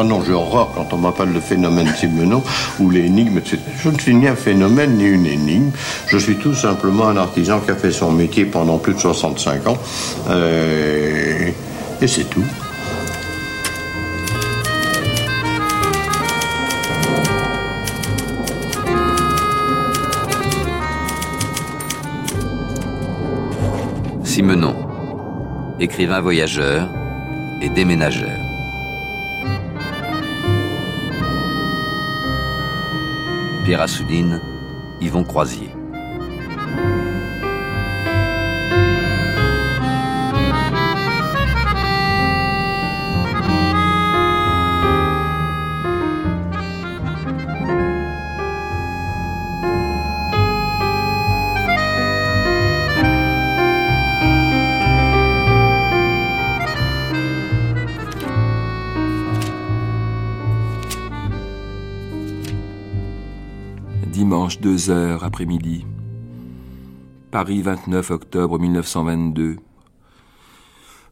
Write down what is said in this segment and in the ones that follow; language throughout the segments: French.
Ah non, j'ai horreur quand on m'appelle le phénomène Simenon ou l'énigme, etc. Je ne suis ni un phénomène ni une énigme. Je suis tout simplement un artisan qui a fait son métier pendant plus de 65 ans. Euh, et c'est tout. Simenon, écrivain voyageur et déménageur. Pierre Assouline, Yvon Croisier. 2 heures après-midi. Paris 29 octobre 1922.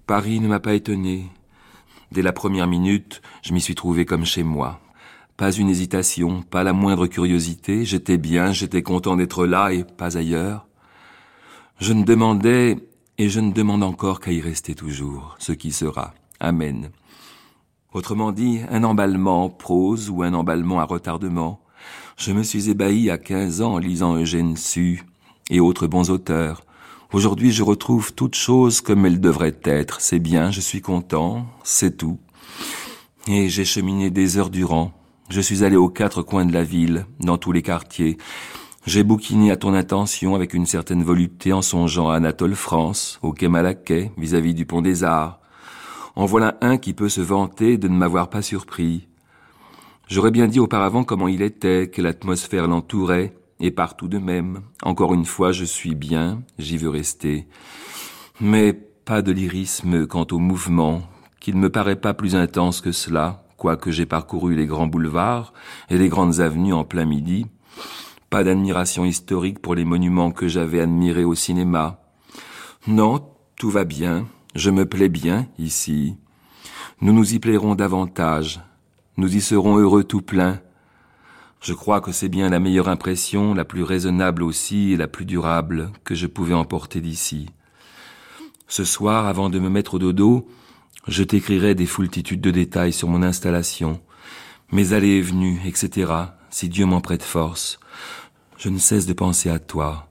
Paris ne m'a pas étonné. Dès la première minute, je m'y suis trouvé comme chez moi. Pas une hésitation, pas la moindre curiosité, j'étais bien, j'étais content d'être là et pas ailleurs. Je ne demandais, et je ne demande encore qu'à y rester toujours, ce qui sera. Amen. Autrement dit, un emballement en prose ou un emballement à retardement, je me suis ébahi à quinze ans en lisant Eugène Sue et autres bons auteurs. Aujourd'hui, je retrouve toutes choses comme elles devraient être. C'est bien, je suis content, c'est tout. Et j'ai cheminé des heures durant. Je suis allé aux quatre coins de la ville, dans tous les quartiers. J'ai bouquiné à ton intention avec une certaine volupté en songeant à Anatole France, au quai Malaquais, vis-à-vis du pont des Arts. En voilà un qui peut se vanter de ne m'avoir pas surpris. J'aurais bien dit auparavant comment il était, que l'atmosphère l'entourait, et partout de même. Encore une fois, je suis bien, j'y veux rester. Mais pas de lyrisme quant au mouvement, qui ne me paraît pas plus intense que cela, quoique j'ai parcouru les grands boulevards et les grandes avenues en plein midi. Pas d'admiration historique pour les monuments que j'avais admirés au cinéma. Non, tout va bien, je me plais bien ici. Nous nous y plairons davantage, nous y serons heureux tout plein. Je crois que c'est bien la meilleure impression, la plus raisonnable aussi et la plus durable que je pouvais emporter d'ici. Ce soir, avant de me mettre au dodo, je t'écrirai des foultitudes de détails sur mon installation, mes allées et venues, etc., si Dieu m'en prête force. Je ne cesse de penser à toi.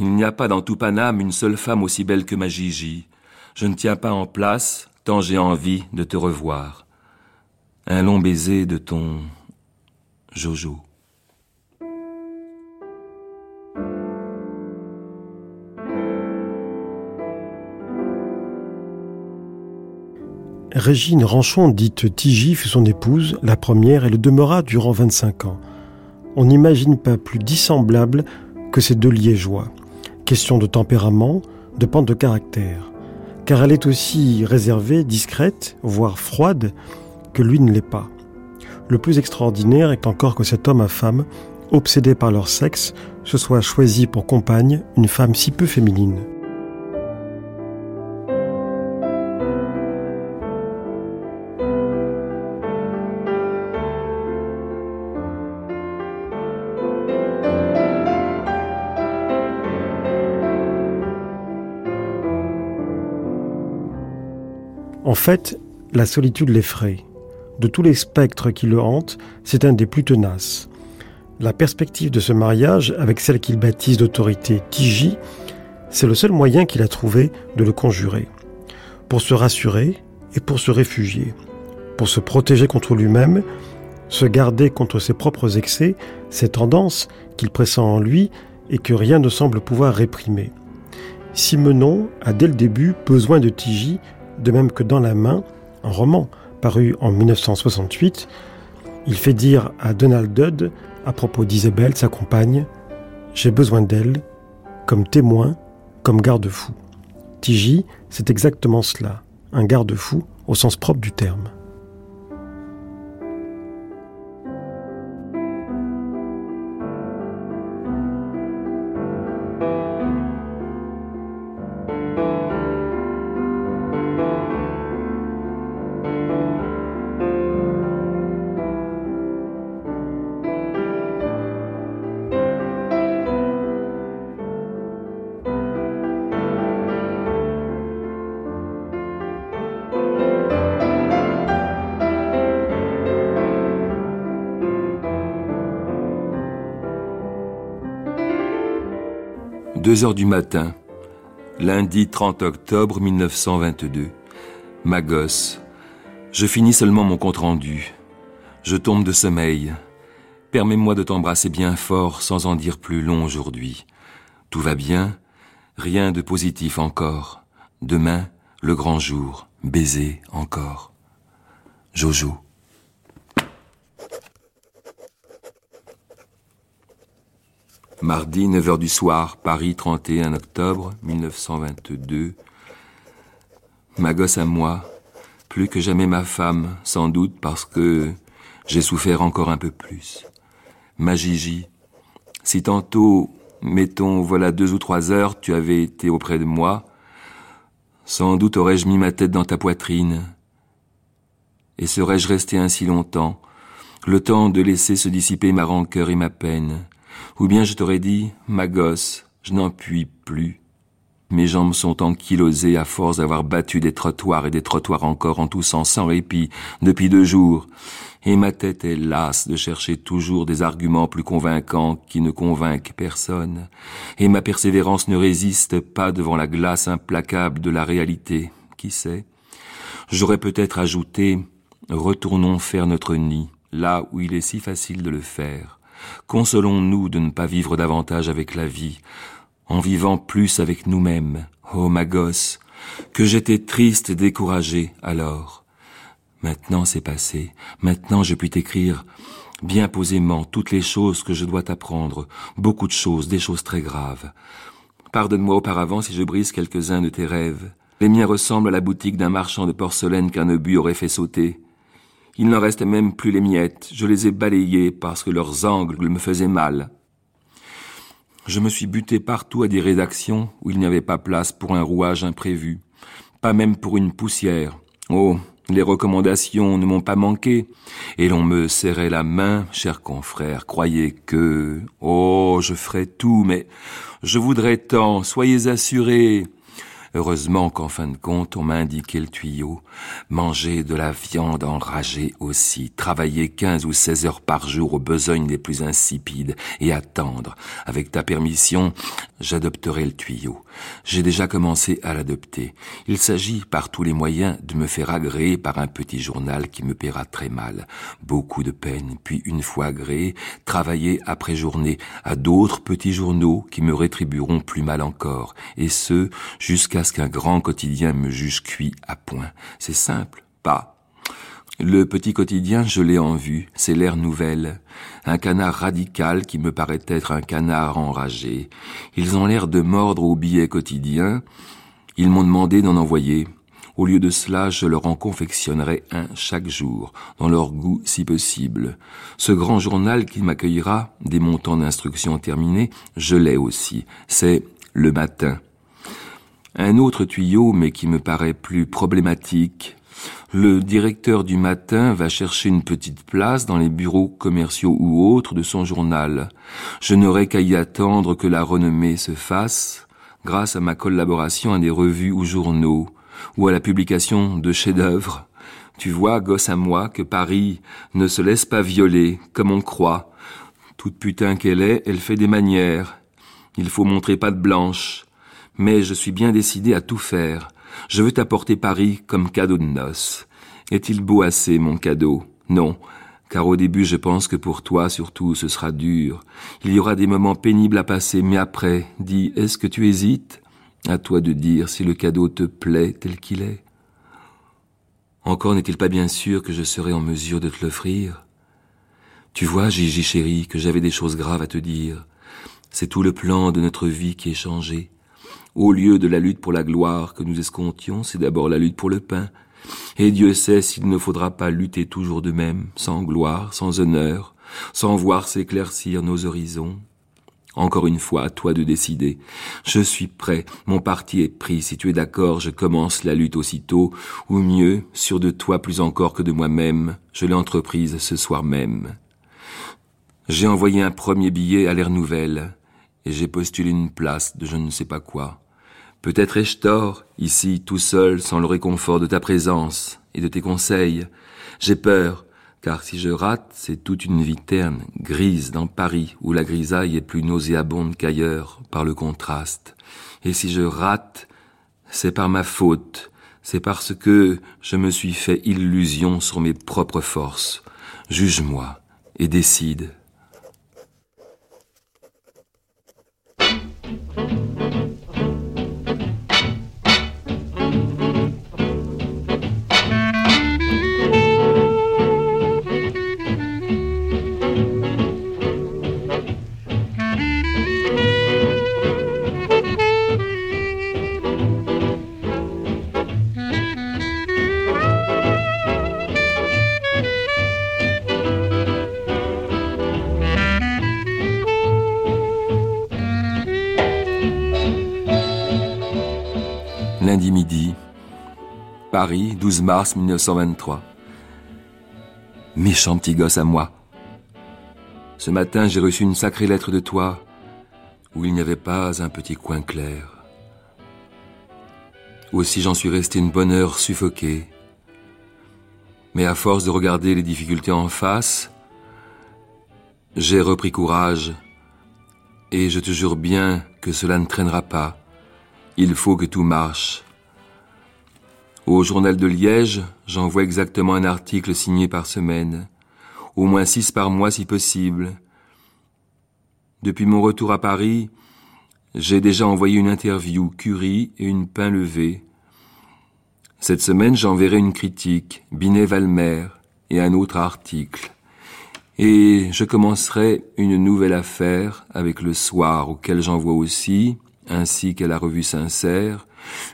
Il n'y a pas dans tout Paname une seule femme aussi belle que ma Gigi. Je ne tiens pas en place, tant j'ai envie de te revoir un long baiser de ton Jojo. Régine Ranchon, dite Tigi, fut son épouse, la première, et le demeura durant 25 ans. On n'imagine pas plus dissemblable que ces deux liégeois. Question de tempérament, de pente de caractère. Car elle est aussi réservée, discrète, voire froide, que lui ne l'est pas. Le plus extraordinaire est encore que cet homme à femme, obsédé par leur sexe, se soit choisi pour compagne une femme si peu féminine. En fait, la solitude l'effraie de tous les spectres qui le hantent, c'est un des plus tenaces. La perspective de ce mariage avec celle qu'il baptise d'autorité Tiji, c'est le seul moyen qu'il a trouvé de le conjurer. Pour se rassurer et pour se réfugier. Pour se protéger contre lui-même, se garder contre ses propres excès, ses tendances qu'il pressent en lui et que rien ne semble pouvoir réprimer. Simenon a dès le début besoin de Tiji, de même que dans la main, un roman, paru en 1968, il fait dire à Donald Dudd, à propos d'Isabelle, sa compagne, J'ai besoin d'elle, comme témoin, comme garde-fou. Tiji, c'est exactement cela, un garde-fou au sens propre du terme. 2 heures du matin, lundi 30 octobre 1922. Ma gosse, je finis seulement mon compte-rendu. Je tombe de sommeil. Permets-moi de t'embrasser bien fort sans en dire plus long aujourd'hui. Tout va bien, rien de positif encore. Demain, le grand jour, baiser encore. Jojo. Mardi, 9h du soir, Paris, 31 octobre 1922. Ma gosse à moi, plus que jamais ma femme, sans doute parce que j'ai souffert encore un peu plus. Ma Gigi, si tantôt, mettons, voilà deux ou trois heures, tu avais été auprès de moi, sans doute aurais-je mis ma tête dans ta poitrine. Et serais-je resté ainsi longtemps, le temps de laisser se dissiper ma rancœur et ma peine, ou bien je t'aurais dit, ma gosse, je n'en puis plus. Mes jambes sont ankylosées à force d'avoir battu des trottoirs et des trottoirs encore en toussant sans répit depuis deux jours. Et ma tête est lasse de chercher toujours des arguments plus convaincants qui ne convainquent personne. Et ma persévérance ne résiste pas devant la glace implacable de la réalité. Qui sait? J'aurais peut-être ajouté, retournons faire notre nid, là où il est si facile de le faire. Consolons-nous de ne pas vivre davantage avec la vie, en vivant plus avec nous-mêmes. Oh ma gosse, que j'étais triste et découragé alors. Maintenant c'est passé, maintenant je puis t'écrire bien posément toutes les choses que je dois t'apprendre, beaucoup de choses, des choses très graves. Pardonne-moi auparavant si je brise quelques-uns de tes rêves. Les miens ressemblent à la boutique d'un marchand de porcelaine qu'un obus aurait fait sauter. Il n'en reste même plus les miettes. Je les ai balayées parce que leurs angles me faisaient mal. Je me suis buté partout à des rédactions où il n'y avait pas place pour un rouage imprévu, pas même pour une poussière. Oh, les recommandations ne m'ont pas manqué, et l'on me serrait la main, cher confrère, croyez que... Oh, je ferai tout, mais je voudrais tant, soyez assurés, Heureusement qu'en fin de compte, on m'a indiqué le tuyau. Manger de la viande enragée aussi, travailler quinze ou seize heures par jour aux besognes les plus insipides et attendre. Avec ta permission, j'adopterai le tuyau. J'ai déjà commencé à l'adopter. Il s'agit par tous les moyens de me faire agréer par un petit journal qui me paiera très mal. Beaucoup de peine, puis une fois agréé, travailler après journée à d'autres petits journaux qui me rétribueront plus mal encore, et ce, jusqu'à qu'un grand quotidien me juge cuit à point. C'est simple, pas. Le petit quotidien, je l'ai en vue, c'est l'air nouvelle. Un canard radical qui me paraît être un canard enragé. Ils ont l'air de mordre au billet quotidien. Ils m'ont demandé d'en envoyer. Au lieu de cela, je leur en confectionnerai un chaque jour, dans leur goût si possible. Ce grand journal qui m'accueillera, des montants d'instruction terminés, je l'ai aussi. C'est le matin. Un autre tuyau, mais qui me paraît plus problématique, le directeur du matin va chercher une petite place dans les bureaux commerciaux ou autres de son journal. Je n'aurai qu'à y attendre que la renommée se fasse, grâce à ma collaboration à des revues ou journaux, ou à la publication de chefs-d'œuvre. Tu vois, gosse à moi, que Paris ne se laisse pas violer, comme on croit. Toute putain qu'elle est, elle fait des manières. Il faut montrer pas de blanche. Mais je suis bien décidé à tout faire. Je veux t'apporter Paris comme cadeau de noces. Est-il beau assez, mon cadeau? Non, car au début je pense que pour toi surtout ce sera dur. Il y aura des moments pénibles à passer, mais après, dis, est-ce que tu hésites? À toi de dire si le cadeau te plaît tel qu'il est. Encore n'est-il pas bien sûr que je serai en mesure de te l'offrir? Tu vois, Gigi chérie, que j'avais des choses graves à te dire. C'est tout le plan de notre vie qui est changé. Au lieu de la lutte pour la gloire que nous escomptions, c'est d'abord la lutte pour le pain. Et Dieu sait s'il ne faudra pas lutter toujours de même, sans gloire, sans honneur, sans voir s'éclaircir nos horizons. Encore une fois, à toi de décider. Je suis prêt, mon parti est pris, si tu es d'accord, je commence la lutte aussitôt, ou mieux, sûr de toi plus encore que de moi-même, je l'ai entreprise ce soir même. J'ai envoyé un premier billet à l'air nouvelle, et j'ai postulé une place de je ne sais pas quoi. Peut-être ai-je tort, ici, tout seul, sans le réconfort de ta présence et de tes conseils. J'ai peur, car si je rate, c'est toute une vie terne, grise, dans Paris, où la grisaille est plus nauséabonde qu'ailleurs, par le contraste. Et si je rate, c'est par ma faute, c'est parce que je me suis fait illusion sur mes propres forces. Juge-moi et décide. Paris, 12 mars 1923. Méchant petit gosse à moi. Ce matin, j'ai reçu une sacrée lettre de toi où il n'y avait pas un petit coin clair. Aussi j'en suis resté une bonne heure suffoqué. Mais à force de regarder les difficultés en face, j'ai repris courage et je te jure bien que cela ne traînera pas. Il faut que tout marche. Au journal de Liège, j'envoie exactement un article signé par semaine, au moins six par mois si possible. Depuis mon retour à Paris, j'ai déjà envoyé une interview Curie et une pain levée. Cette semaine, j'enverrai une critique, Binet-Valmer, et un autre article. Et je commencerai une nouvelle affaire avec le soir auquel j'envoie aussi, ainsi qu'à la revue Sincère,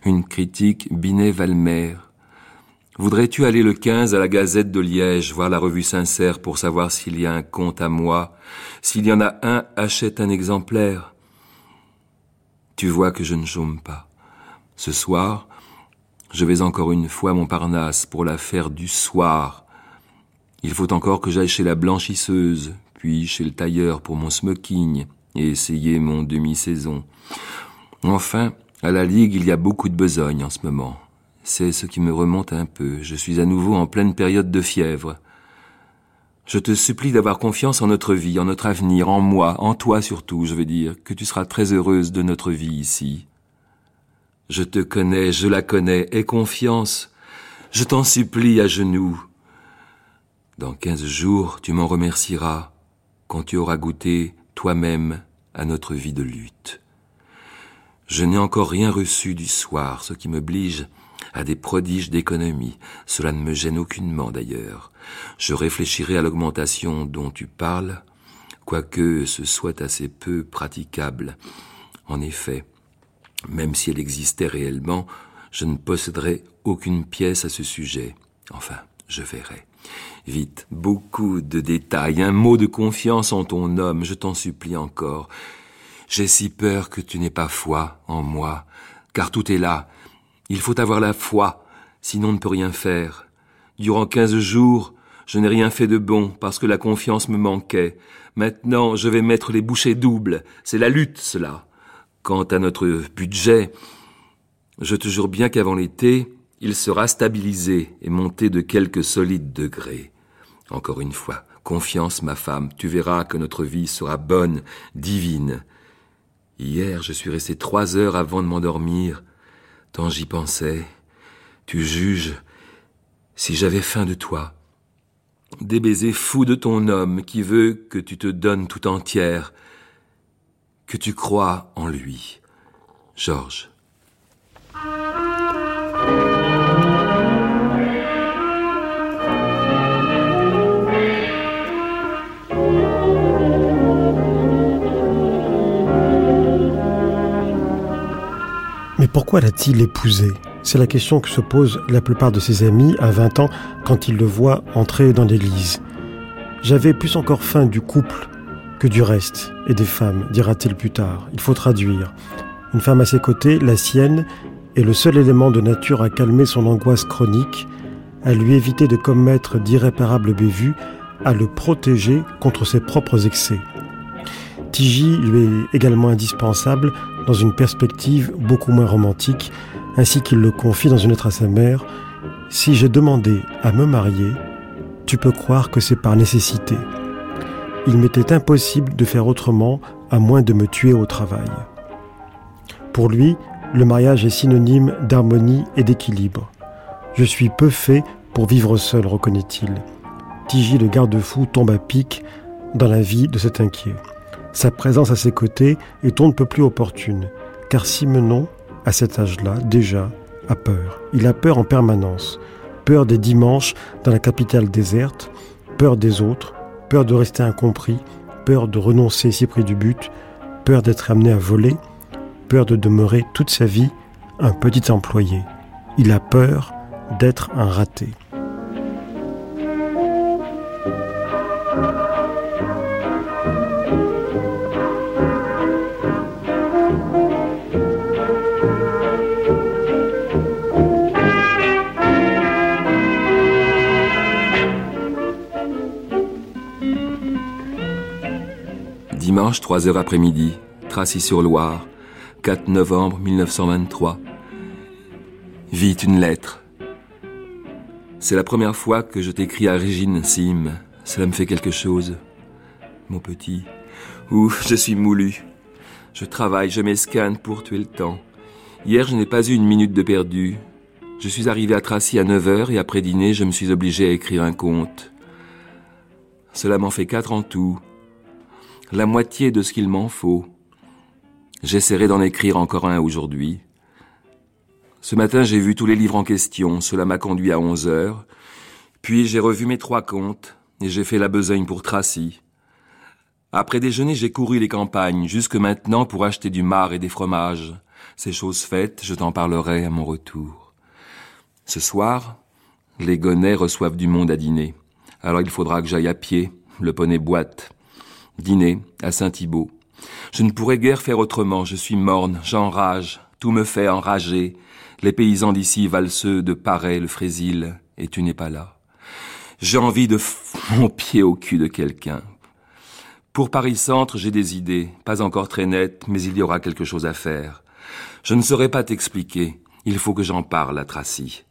une critique Binet-Valmer. Voudrais-tu aller le 15 à la Gazette de Liège voir la revue Sincère pour savoir s'il y a un compte à moi? S'il y en a un, achète un exemplaire. Tu vois que je ne chôme pas. Ce soir, je vais encore une fois à Montparnasse pour l'affaire du soir. Il faut encore que j'aille chez la blanchisseuse, puis chez le tailleur pour mon smoking et essayer mon demi-saison. Enfin, à la Ligue, il y a beaucoup de besogne en ce moment. C'est ce qui me remonte un peu. Je suis à nouveau en pleine période de fièvre. Je te supplie d'avoir confiance en notre vie, en notre avenir, en moi, en toi surtout, je veux dire, que tu seras très heureuse de notre vie ici. Je te connais, je la connais, aie confiance. Je t'en supplie à genoux. Dans quinze jours, tu m'en remercieras quand tu auras goûté toi-même à notre vie de lutte. Je n'ai encore rien reçu du soir, ce qui m'oblige à des prodiges d'économie. Cela ne me gêne aucunement d'ailleurs. Je réfléchirai à l'augmentation dont tu parles, quoique ce soit assez peu praticable. En effet, même si elle existait réellement, je ne posséderai aucune pièce à ce sujet. Enfin, je verrai. Vite, beaucoup de détails, un mot de confiance en ton homme, je t'en supplie encore. J'ai si peur que tu n'aies pas foi en moi, car tout est là. Il faut avoir la foi, sinon on ne peut rien faire. Durant quinze jours, je n'ai rien fait de bon parce que la confiance me manquait. Maintenant, je vais mettre les bouchées doubles. C'est la lutte, cela. Quant à notre budget, je te jure bien qu'avant l'été, il sera stabilisé et monté de quelques solides degrés. Encore une fois, confiance, ma femme, tu verras que notre vie sera bonne, divine. Hier, je suis resté trois heures avant de m'endormir, tant j'y pensais. Tu juges si j'avais faim de toi. Des baisers fous de ton homme qui veut que tu te donnes tout entière, que tu crois en lui. Georges. Pourquoi l'a-t-il épousée C'est la question que se posent la plupart de ses amis à 20 ans quand ils le voient entrer dans l'église. J'avais plus encore faim du couple que du reste et des femmes, dira-t-il plus tard. Il faut traduire. Une femme à ses côtés, la sienne, est le seul élément de nature à calmer son angoisse chronique, à lui éviter de commettre d'irréparables bévues, à le protéger contre ses propres excès. Tigi lui est également indispensable dans une perspective beaucoup moins romantique, ainsi qu'il le confie dans une lettre à sa mère. Si j'ai demandé à me marier, tu peux croire que c'est par nécessité. Il m'était impossible de faire autrement à moins de me tuer au travail. Pour lui, le mariage est synonyme d'harmonie et d'équilibre. Je suis peu fait pour vivre seul, reconnaît-il. Tigi le garde-fou tombe à pic dans la vie de cet inquiet. Sa présence à ses côtés est on ne peut plus opportune, car Simenon, à cet âge-là, déjà, a peur. Il a peur en permanence. Peur des dimanches dans la capitale déserte, peur des autres, peur de rester incompris, peur de renoncer si près du but, peur d'être amené à voler, peur de demeurer toute sa vie un petit employé. Il a peur d'être un raté. Dimanche, 3 heures après-midi, Tracy-sur-Loire, 4 novembre 1923. Vite une lettre. C'est la première fois que je t'écris à Régine Sim. Cela me fait quelque chose. Mon petit. Ouf, je suis moulu. Je travaille, je m'escanne pour tuer le temps. Hier, je n'ai pas eu une minute de perdu. Je suis arrivé à Tracy à 9 heures et après dîner, je me suis obligé à écrire un conte. Cela m'en fait quatre en tout. La moitié de ce qu'il m'en faut. J'essaierai d'en écrire encore un aujourd'hui. Ce matin, j'ai vu tous les livres en question. Cela m'a conduit à 11 heures. Puis j'ai revu mes trois comptes et j'ai fait la besogne pour Tracy. Après déjeuner, j'ai couru les campagnes jusque maintenant pour acheter du mar et des fromages. Ces choses faites, je t'en parlerai à mon retour. Ce soir, les Gonnet reçoivent du monde à dîner. Alors il faudra que j'aille à pied. Le poney boite. Dîner à Saint-Thibault. Je ne pourrais guère faire autrement, je suis morne, j'enrage, tout me fait enrager. Les paysans d'ici valseux de Paray, le Frésil, et tu n'es pas là. J'ai envie de mon pied au cul de quelqu'un. Pour Paris-Centre, j'ai des idées, pas encore très nettes, mais il y aura quelque chose à faire. Je ne saurais pas t'expliquer, il faut que j'en parle à Tracy.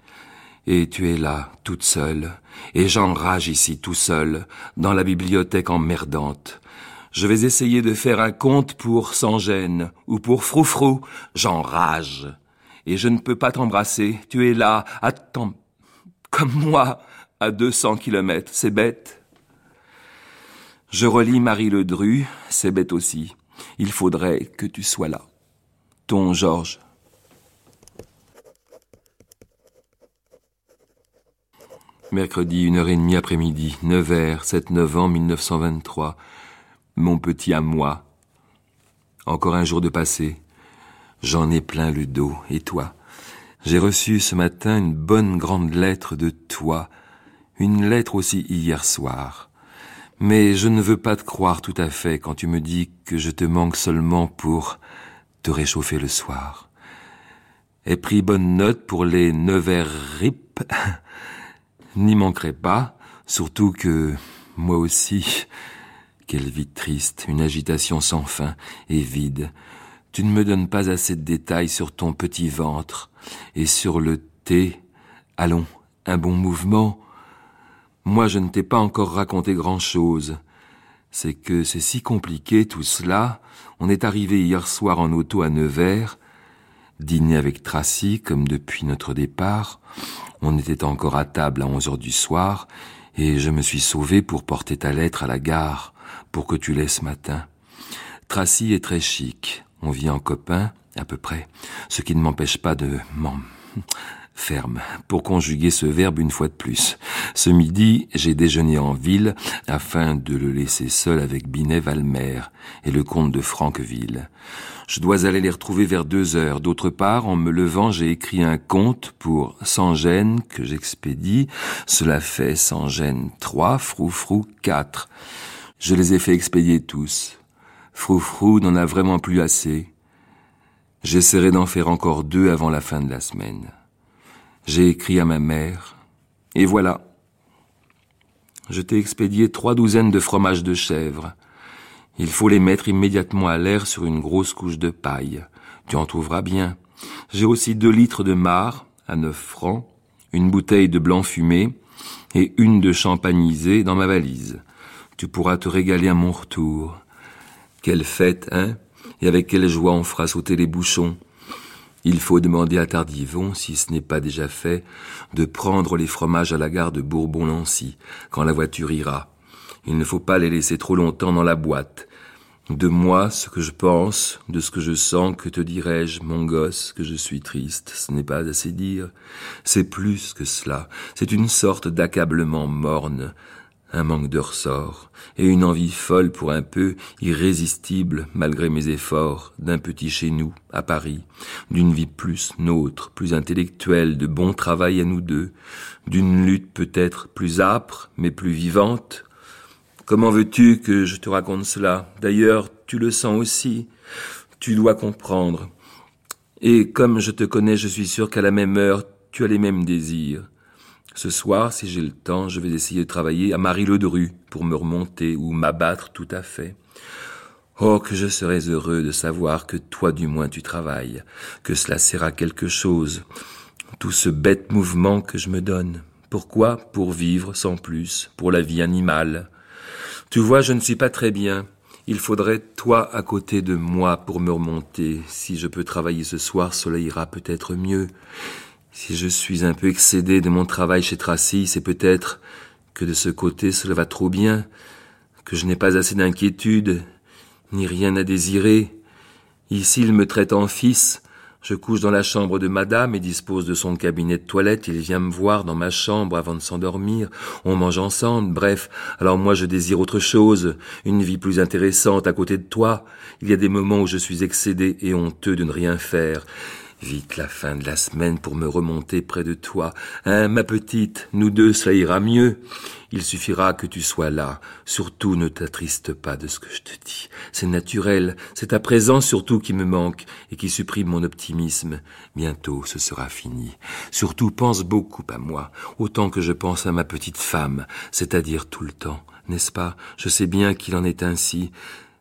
Et tu es là, toute seule, et j'enrage ici tout seul, dans la bibliothèque emmerdante. Je vais essayer de faire un conte pour Sans gêne ou pour Froufrou. J'enrage. Et je ne peux pas t'embrasser. Tu es là, attends, comme moi, à 200 kilomètres. C'est bête. Je relis Marie Ledru. C'est bête aussi. Il faudrait que tu sois là. Ton Georges. Mercredi, une heure et demie après-midi, 9h, 7 novembre 1923 mon petit à moi. Encore un jour de passé. J'en ai plein le dos. Et toi? J'ai reçu ce matin une bonne grande lettre de toi. Une lettre aussi hier soir. Mais je ne veux pas te croire tout à fait quand tu me dis que je te manque seulement pour te réchauffer le soir. Aie pris bonne note pour les Nevers rip. N'y manquerai pas, surtout que moi aussi, quelle vie triste, une agitation sans fin et vide. Tu ne me donnes pas assez de détails sur ton petit ventre et sur le thé. Allons, un bon mouvement. Moi, je ne t'ai pas encore raconté grand-chose. C'est que c'est si compliqué tout cela. On est arrivé hier soir en auto à Nevers, dîner avec Tracy comme depuis notre départ. On était encore à table à onze heures du soir, et je me suis sauvé pour porter ta lettre à la gare pour que tu laisses matin. Tracy est très chic. On vit en copain, à peu près. Ce qui ne m'empêche pas de m'en ferme, pour conjuguer ce verbe une fois de plus. Ce midi, j'ai déjeuné en ville afin de le laisser seul avec Binet Valmer et le comte de Franqueville. Je dois aller les retrouver vers deux heures. D'autre part, en me levant, j'ai écrit un conte pour Sans gêne que j'expédie. Cela fait Sans gêne trois, Froufrou quatre. Je les ai fait expédier tous. Froufrou n'en a vraiment plus assez. J'essaierai d'en faire encore deux avant la fin de la semaine. J'ai écrit à ma mère, et voilà. Je t'ai expédié trois douzaines de fromages de chèvre. Il faut les mettre immédiatement à l'air sur une grosse couche de paille. Tu en trouveras bien. J'ai aussi deux litres de marc, à neuf francs, une bouteille de blanc fumé, et une de champagnisée dans ma valise. Tu pourras te régaler à mon retour. Quelle fête, hein? Et avec quelle joie on fera sauter les bouchons. Il faut demander à Tardivon, si ce n'est pas déjà fait, de prendre les fromages à la gare de Bourbon-Lancy, quand la voiture ira. Il ne faut pas les laisser trop longtemps dans la boîte. De moi, ce que je pense, de ce que je sens, que te dirais-je, mon gosse, que je suis triste, ce n'est pas assez dire. C'est plus que cela, c'est une sorte d'accablement morne, un manque de ressort, et une envie folle pour un peu, irrésistible, malgré mes efforts, d'un petit chez nous, à Paris, d'une vie plus nôtre, plus intellectuelle, de bon travail à nous deux, d'une lutte peut-être plus âpre, mais plus vivante. Comment veux-tu que je te raconte cela? D'ailleurs, tu le sens aussi. Tu dois comprendre. Et comme je te connais, je suis sûr qu'à la même heure, tu as les mêmes désirs. Ce soir, si j'ai le temps, je vais essayer de travailler à Marie-Ledru pour me remonter ou m'abattre tout à fait. Oh, que je serais heureux de savoir que toi du moins tu travailles, que cela sert à quelque chose. Tout ce bête mouvement que je me donne. Pourquoi? Pour vivre sans plus, pour la vie animale. Tu vois, je ne suis pas très bien. Il faudrait toi à côté de moi pour me remonter. Si je peux travailler ce soir, cela ira peut-être mieux. Si je suis un peu excédé de mon travail chez Tracy, c'est peut-être que de ce côté cela va trop bien, que je n'ai pas assez d'inquiétude, ni rien à désirer. Ici il me traite en fils, je couche dans la chambre de madame et dispose de son cabinet de toilette, il vient me voir dans ma chambre avant de s'endormir, on mange ensemble, bref, alors moi je désire autre chose, une vie plus intéressante à côté de toi. Il y a des moments où je suis excédé et honteux de ne rien faire. Vite la fin de la semaine pour me remonter près de toi. Hein, ma petite, nous deux, ça ira mieux. Il suffira que tu sois là. Surtout ne t'attriste pas de ce que je te dis. C'est naturel, c'est ta présence surtout qui me manque et qui supprime mon optimisme. Bientôt ce sera fini. Surtout pense beaucoup à moi, autant que je pense à ma petite femme, c'est-à-dire tout le temps. N'est-ce pas? Je sais bien qu'il en est ainsi.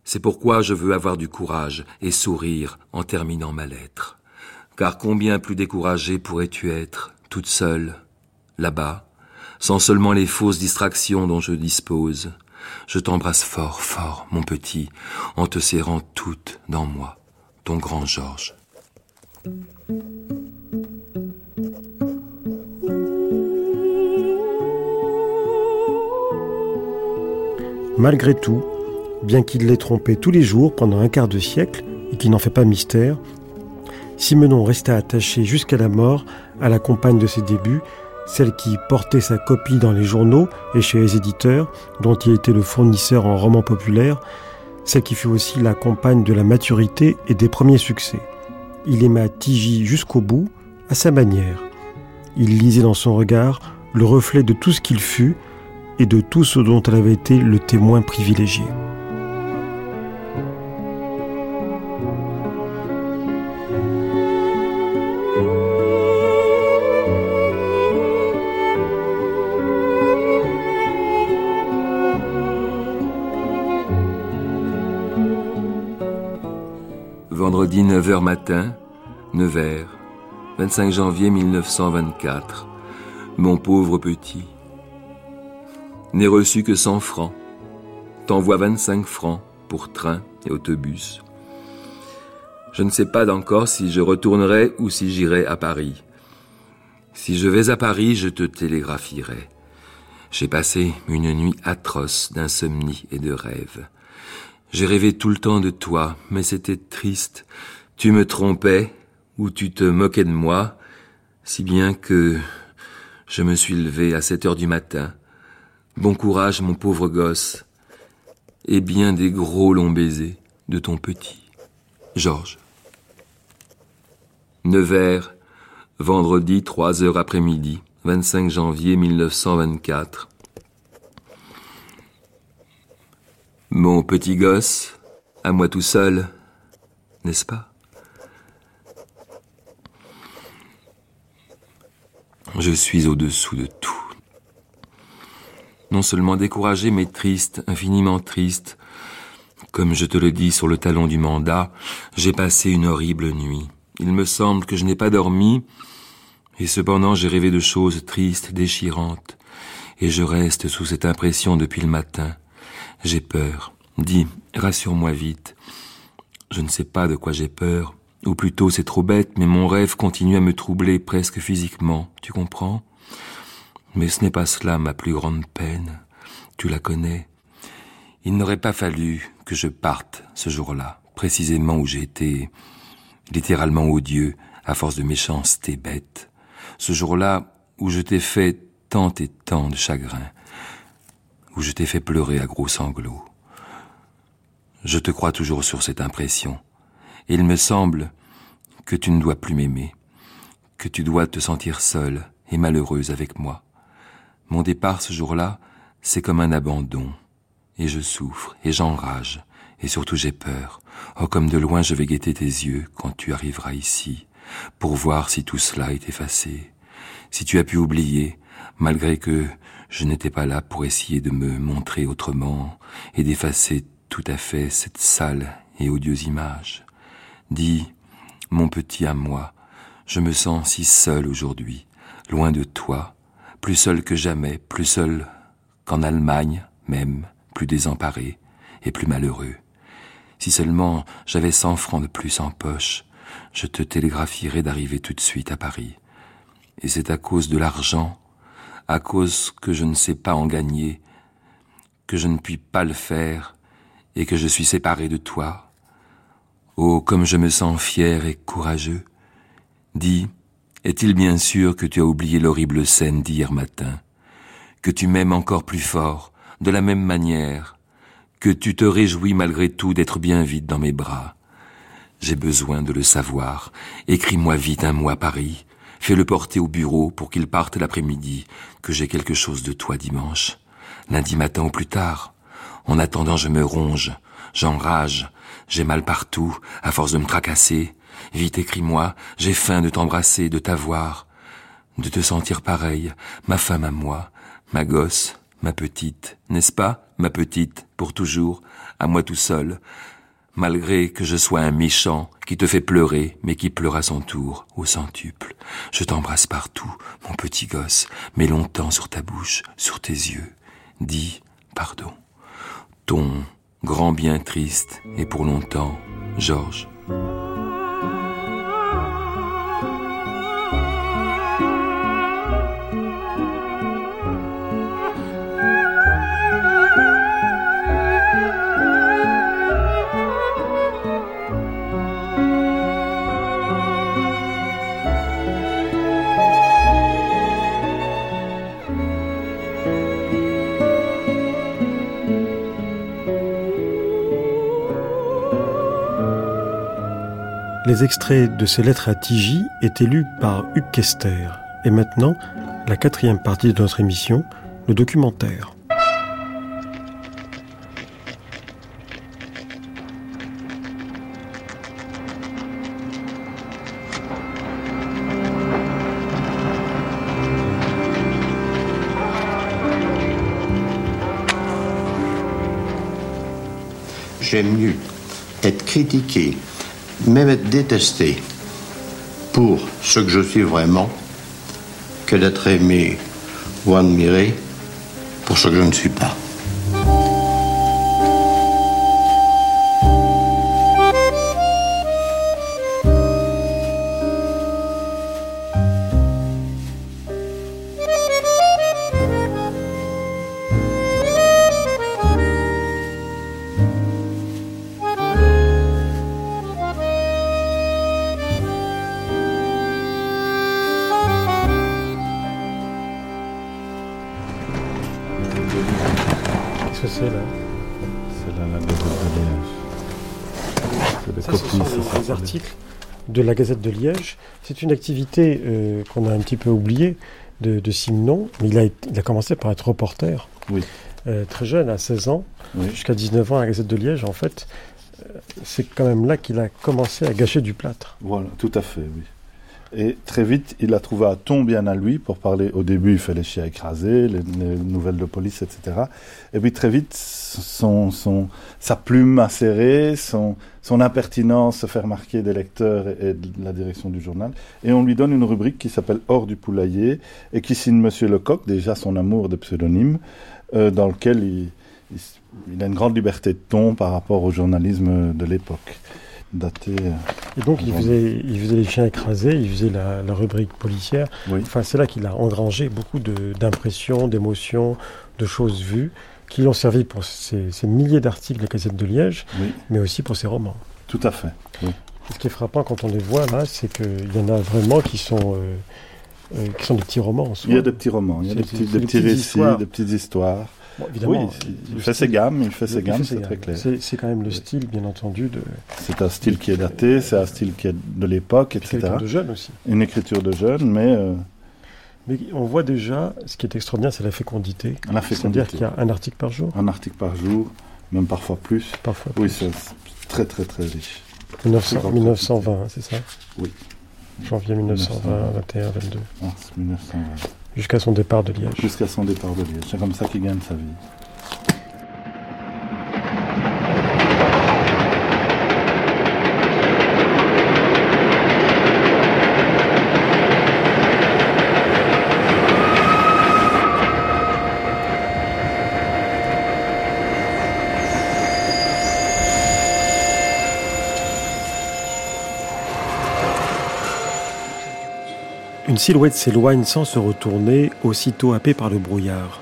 C'est pourquoi je veux avoir du courage et sourire en terminant ma lettre. Car combien plus découragée pourrais-tu être, toute seule, là-bas, sans seulement les fausses distractions dont je dispose? Je t'embrasse fort, fort, mon petit, en te serrant toute dans moi, ton grand Georges. Malgré tout, bien qu'il l'ait trompé tous les jours pendant un quart de siècle et qu'il n'en fait pas mystère, Simenon resta attaché jusqu'à la mort à la compagne de ses débuts, celle qui portait sa copie dans les journaux et chez les éditeurs, dont il était le fournisseur en romans populaires, celle qui fut aussi la compagne de la maturité et des premiers succès. Il aima Tigi jusqu'au bout, à sa manière. Il lisait dans son regard le reflet de tout ce qu'il fut et de tout ce dont elle avait été le témoin privilégié. Vendredi 9h matin, Nevers, 25 janvier 1924. Mon pauvre petit. N'ai reçu que 100 francs. T'envoie 25 francs pour train et autobus. Je ne sais pas encore si je retournerai ou si j'irai à Paris. Si je vais à Paris, je te télégraphierai. J'ai passé une nuit atroce d'insomnie et de rêves. J'ai rêvé tout le temps de toi, mais c'était triste. Tu me trompais, ou tu te moquais de moi, si bien que je me suis levé à sept heures du matin. Bon courage, mon pauvre gosse, et bien des gros longs baisers de ton petit. Georges. Nevers, vendredi 3 heures après-midi, 25 janvier 1924. Mon petit gosse, à moi tout seul, n'est-ce pas? Je suis au-dessous de tout. Non seulement découragé, mais triste, infiniment triste. Comme je te le dis sur le talon du mandat, j'ai passé une horrible nuit. Il me semble que je n'ai pas dormi, et cependant j'ai rêvé de choses tristes, déchirantes et je reste sous cette impression depuis le matin. J'ai peur. Dis, rassure-moi vite. Je ne sais pas de quoi j'ai peur, ou plutôt c'est trop bête, mais mon rêve continue à me troubler presque physiquement, tu comprends? Mais ce n'est pas cela ma plus grande peine, tu la connais. Il n'aurait pas fallu que je parte ce jour-là, précisément où j'ai été littéralement odieux à force de méchanceté bête. Ce jour-là où je t'ai fait tant et tant de chagrin, où je t'ai fait pleurer à gros sanglots. Je te crois toujours sur cette impression. Et il me semble que tu ne dois plus m'aimer, que tu dois te sentir seule et malheureuse avec moi. Mon départ ce jour-là, c'est comme un abandon, et je souffre, et j'enrage, et surtout j'ai peur. Oh, comme de loin je vais guetter tes yeux quand tu arriveras ici, pour voir si tout cela est effacé, si tu as pu oublier, malgré que je n'étais pas là pour essayer de me montrer autrement et d'effacer tout à fait cette sale et odieuse image. Dis, mon petit à moi, je me sens si seul aujourd'hui, loin de toi, plus seul que jamais, plus seul qu'en Allemagne même, plus désemparé et plus malheureux. Si seulement j'avais cent francs de plus en poche, je te télégraphierais d'arriver tout de suite à Paris. Et c'est à cause de l'argent, à cause que je ne sais pas en gagner, que je ne puis pas le faire, et que je suis séparé de toi. Oh, comme je me sens fier et courageux. Dis, est-il bien sûr que tu as oublié l'horrible scène d'hier matin, que tu m'aimes encore plus fort, de la même manière, que tu te réjouis malgré tout d'être bien vite dans mes bras? J'ai besoin de le savoir. Écris-moi vite un mot à Paris. Fais-le porter au bureau pour qu'il parte l'après-midi, que j'ai quelque chose de toi dimanche. Lundi matin ou plus tard. En attendant, je me ronge, j'enrage, j'ai mal partout, à force de me tracasser. Vite écris-moi, j'ai faim de t'embrasser, de t'avoir, de te sentir pareil, ma femme à moi, ma gosse, ma petite, n'est-ce pas, ma petite, pour toujours, à moi tout seul, malgré que je sois un méchant qui te fait pleurer, mais qui pleure à son tour, au centuple. Je t'embrasse partout, mon petit gosse, mets longtemps sur ta bouche, sur tes yeux. Dis pardon. Ton grand bien triste et pour longtemps, Georges. Les extraits de ces lettres à Tiji étaient lus par Hugues Kester. Et maintenant, la quatrième partie de notre émission, le documentaire. J'aime mieux être critiqué même être détesté pour ce que je suis vraiment que d'être aimé ou admiré pour ce que je ne suis pas. De la Gazette de Liège. C'est une activité euh, qu'on a un petit peu oubliée de, de Simon, mais il a, il a, commencé par être reporter. Oui. Euh, très jeune, à 16 ans, jusqu'à 19 ans à la Gazette de Liège, en fait, euh, c'est quand même là qu'il a commencé à gâcher du plâtre. Voilà, tout à fait, oui. Et très vite, il a trouvé un ton bien à lui pour parler. Au début, il fait les chiens écrasés, les, nouvelles de police, etc. Et puis très vite, son, son, sa plume acérée, son, son impertinence se fait remarquer des lecteurs et, de la direction du journal. Et on lui donne une rubrique qui s'appelle Hors du poulailler et qui signe Monsieur Lecoq, déjà son amour de pseudonyme, euh, dans lequel il, il, a une grande liberté de ton par rapport au journalisme de l'époque. Daté, euh, et donc il faisait, il faisait les chiens écrasés, il faisait la, rubrique policière. Enfin, c'est là qu'il a engrangé beaucoup d'impressions, d'émotions, de choses vues qui l'ont servi pour ces, milliers d'articles de la Gazette de Liège, mais aussi pour ses romans. Tout à fait. Ce qui est frappant quand on les voit là, c'est qu'il y en a vraiment qui sont, euh, euh, qui sont des petits romans. En soi. Il y a des petits romans, il y a des petits, des petits récits, des petites histoires oui, il fait ses gammes, il fait ses gammes, c'est très clair. C'est quand même le style, bien entendu. De... C'est un style qui est daté, c'est un style qui est de l'époque, etc. Une écriture de jeune aussi. Une écriture de jeune, mais. Euh, mais on voit déjà, ce qui est extraordinaire, c'est la fécondité. La fécondité. C'est-à-dire qu'il y a un article par jour. Un article par jour, même parfois plus. Parfois Oui, c'est très très très riche. 1920, c'est ça? Oui. Janvier 1920, 21, 22. Mars 1920. Jusqu'à son départ de Liège. Jusqu'à son départ de Liège. C'est comme ça qu'il gagne sa vie. Une silhouette s'éloigne sans se retourner, aussitôt happée par le brouillard.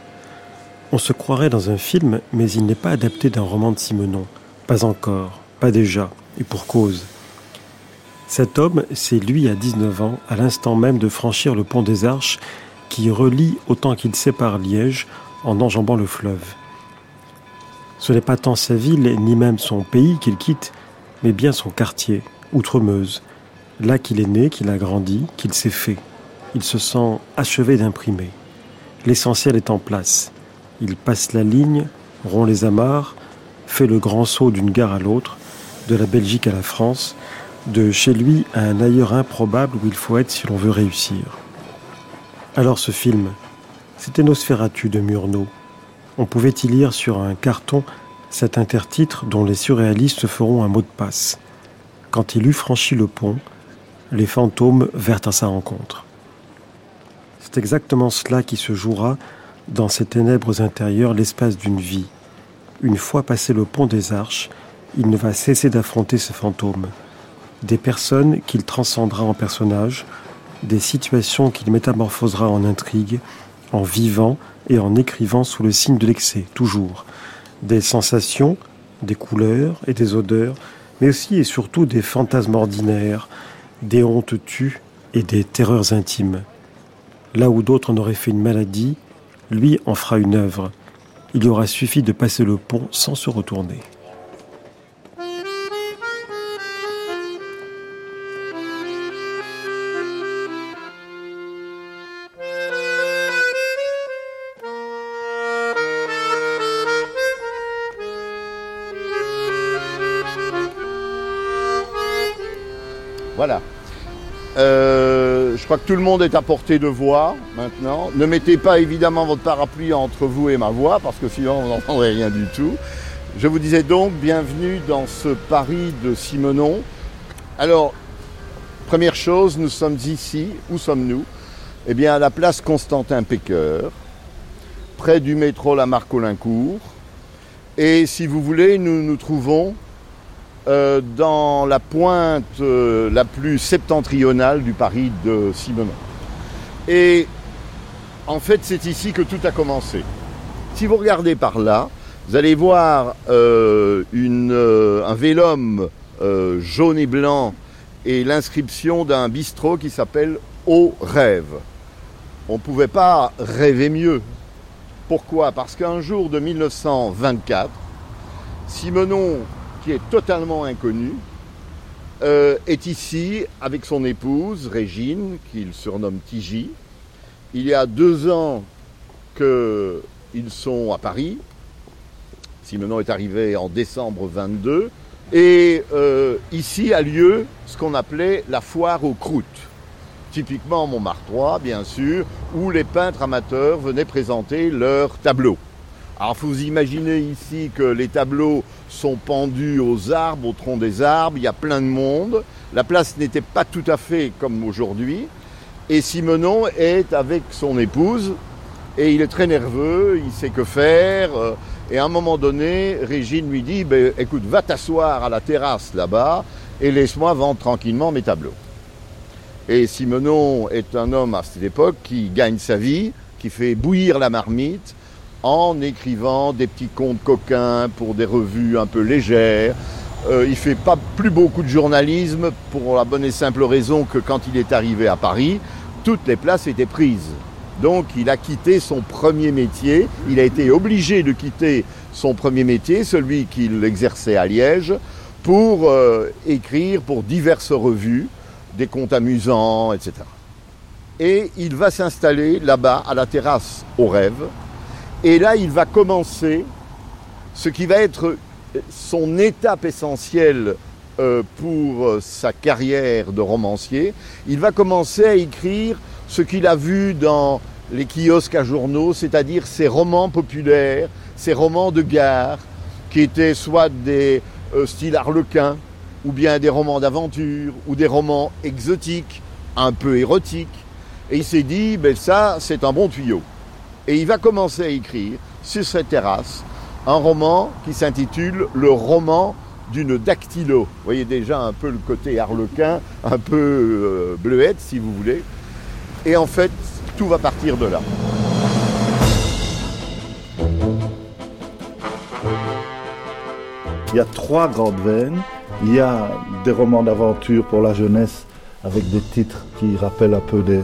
On se croirait dans un film, mais il n'est pas adapté d'un roman de Simenon. Pas encore, pas déjà, et pour cause. Cet homme, c'est lui à 19 ans, à l'instant même de franchir le pont des Arches, qui relie autant qu'il sépare Liège en enjambant le fleuve. Ce n'est pas tant sa ville, ni même son pays qu'il quitte, mais bien son quartier, Outremeuse, là qu'il est né, qu'il a grandi, qu'il s'est fait. Il se sent achevé d'imprimer. L'essentiel est en place. Il passe la ligne, rompt les amarres, fait le grand saut d'une gare à l'autre, de la Belgique à la France, de chez lui à un ailleurs improbable où il faut être si l'on veut réussir. Alors ce film, c'était Nosferatu de Murnau. On pouvait y lire sur un carton cet intertitre dont les surréalistes feront un mot de passe? Quand il eut franchi le pont, les fantômes vinrent à sa rencontre. C'est exactement cela qui se jouera dans ces ténèbres intérieures l'espace d'une vie. Une fois passé le pont des Arches, il ne va cesser d'affronter ces fantômes. Des personnes qu'il transcendra en personnages, des situations qu'il métamorphosera en intrigues, en vivant et en écrivant sous le signe de l'excès, toujours. Des sensations, des couleurs et des odeurs, mais aussi et surtout des fantasmes ordinaires, des hontes tues et des terreurs intimes. Là où d'autres en auraient fait une maladie, lui en fera une œuvre. Il aura suffi de passer le pont sans se retourner. Crois que tout le monde est à portée de voix maintenant. Ne mettez pas évidemment votre parapluie entre vous et ma voix parce que sinon vous n'entendrez rien du tout. Je vous disais donc bienvenue dans ce Paris de Simenon. Alors, première chose, nous sommes ici. Où sommes-nous? Eh bien, à la place Constantin Péqueur, près du métro Lamarck-Olincourt. Et si vous voulez, nous nous trouvons euh, dans la pointe euh, la plus septentrionale du Paris de Simenon. Et en fait, c'est ici que tout a commencé. Si vous regardez par là, vous allez voir euh, un vélum jaune et blanc et l'inscription d'un bistrot qui s'appelle Au rêve. On ne pouvait pas rêver mieux. Pourquoi? Parce qu'un jour de 1924, Simenon qui est totalement inconnu, euh, est ici avec son épouse Régine, qu'il surnomme Tiji. Il y a deux ans qu'ils sont à Paris. Simenon est arrivé en décembre 22. Et euh, ici a lieu ce qu'on appelait la foire aux croûtes. typiquement Montmartrois, bien sûr, où les peintres amateurs venaient présenter leurs tableaux. Alors, vous imaginez ici que les tableaux sont pendus aux arbres, au tronc des arbres, il y a plein de monde. La place n'était pas tout à fait comme aujourd'hui. Et Simenon est avec son épouse, et il est très nerveux, il sait que faire. Euh, et à un moment donné, Régine lui dit ben, Écoute, va t'asseoir à la terrasse là-bas et laisse-moi vendre tranquillement mes tableaux. Et Simenon est un homme à cette époque qui gagne sa vie, qui fait bouillir la marmite en écrivant des petits contes coquins pour des revues un peu légères. Euh, il fait pas plus beaucoup de journalisme pour la bonne et simple raison que quand il est arrivé à Paris, toutes les places étaient prises. Donc il a quitté son premier métier, il a été obligé de quitter son premier métier, celui qu'il exerçait à Liège, pour euh, écrire pour diverses revues, des contes amusants, etc. Et il va s'installer là-bas, à la terrasse au rêve, et là il va commencer ce qui va être son étape essentielle euh, pour euh, sa carrière de romancier. Il va commencer à écrire ce qu'il a vu dans les kiosques à journaux, c'est-à-dire ces romans populaires, ces romans de gare, qui étaient soit des euh, styles harlequins, ou bien des romans d'aventure, ou des romans exotiques, un peu érotiques. Et il s'est dit, ben ça, c'est un bon tuyau. Et il va commencer à écrire sur cette terrasse un roman qui s'intitule Le roman d'une dactylo. Vous voyez déjà un peu le côté harlequin, un peu euh, bleuette si vous voulez. Et en fait, tout va partir de là. Il y a trois grandes veines. Il y a des romans d'aventure pour la jeunesse avec des titres qui rappellent un peu des,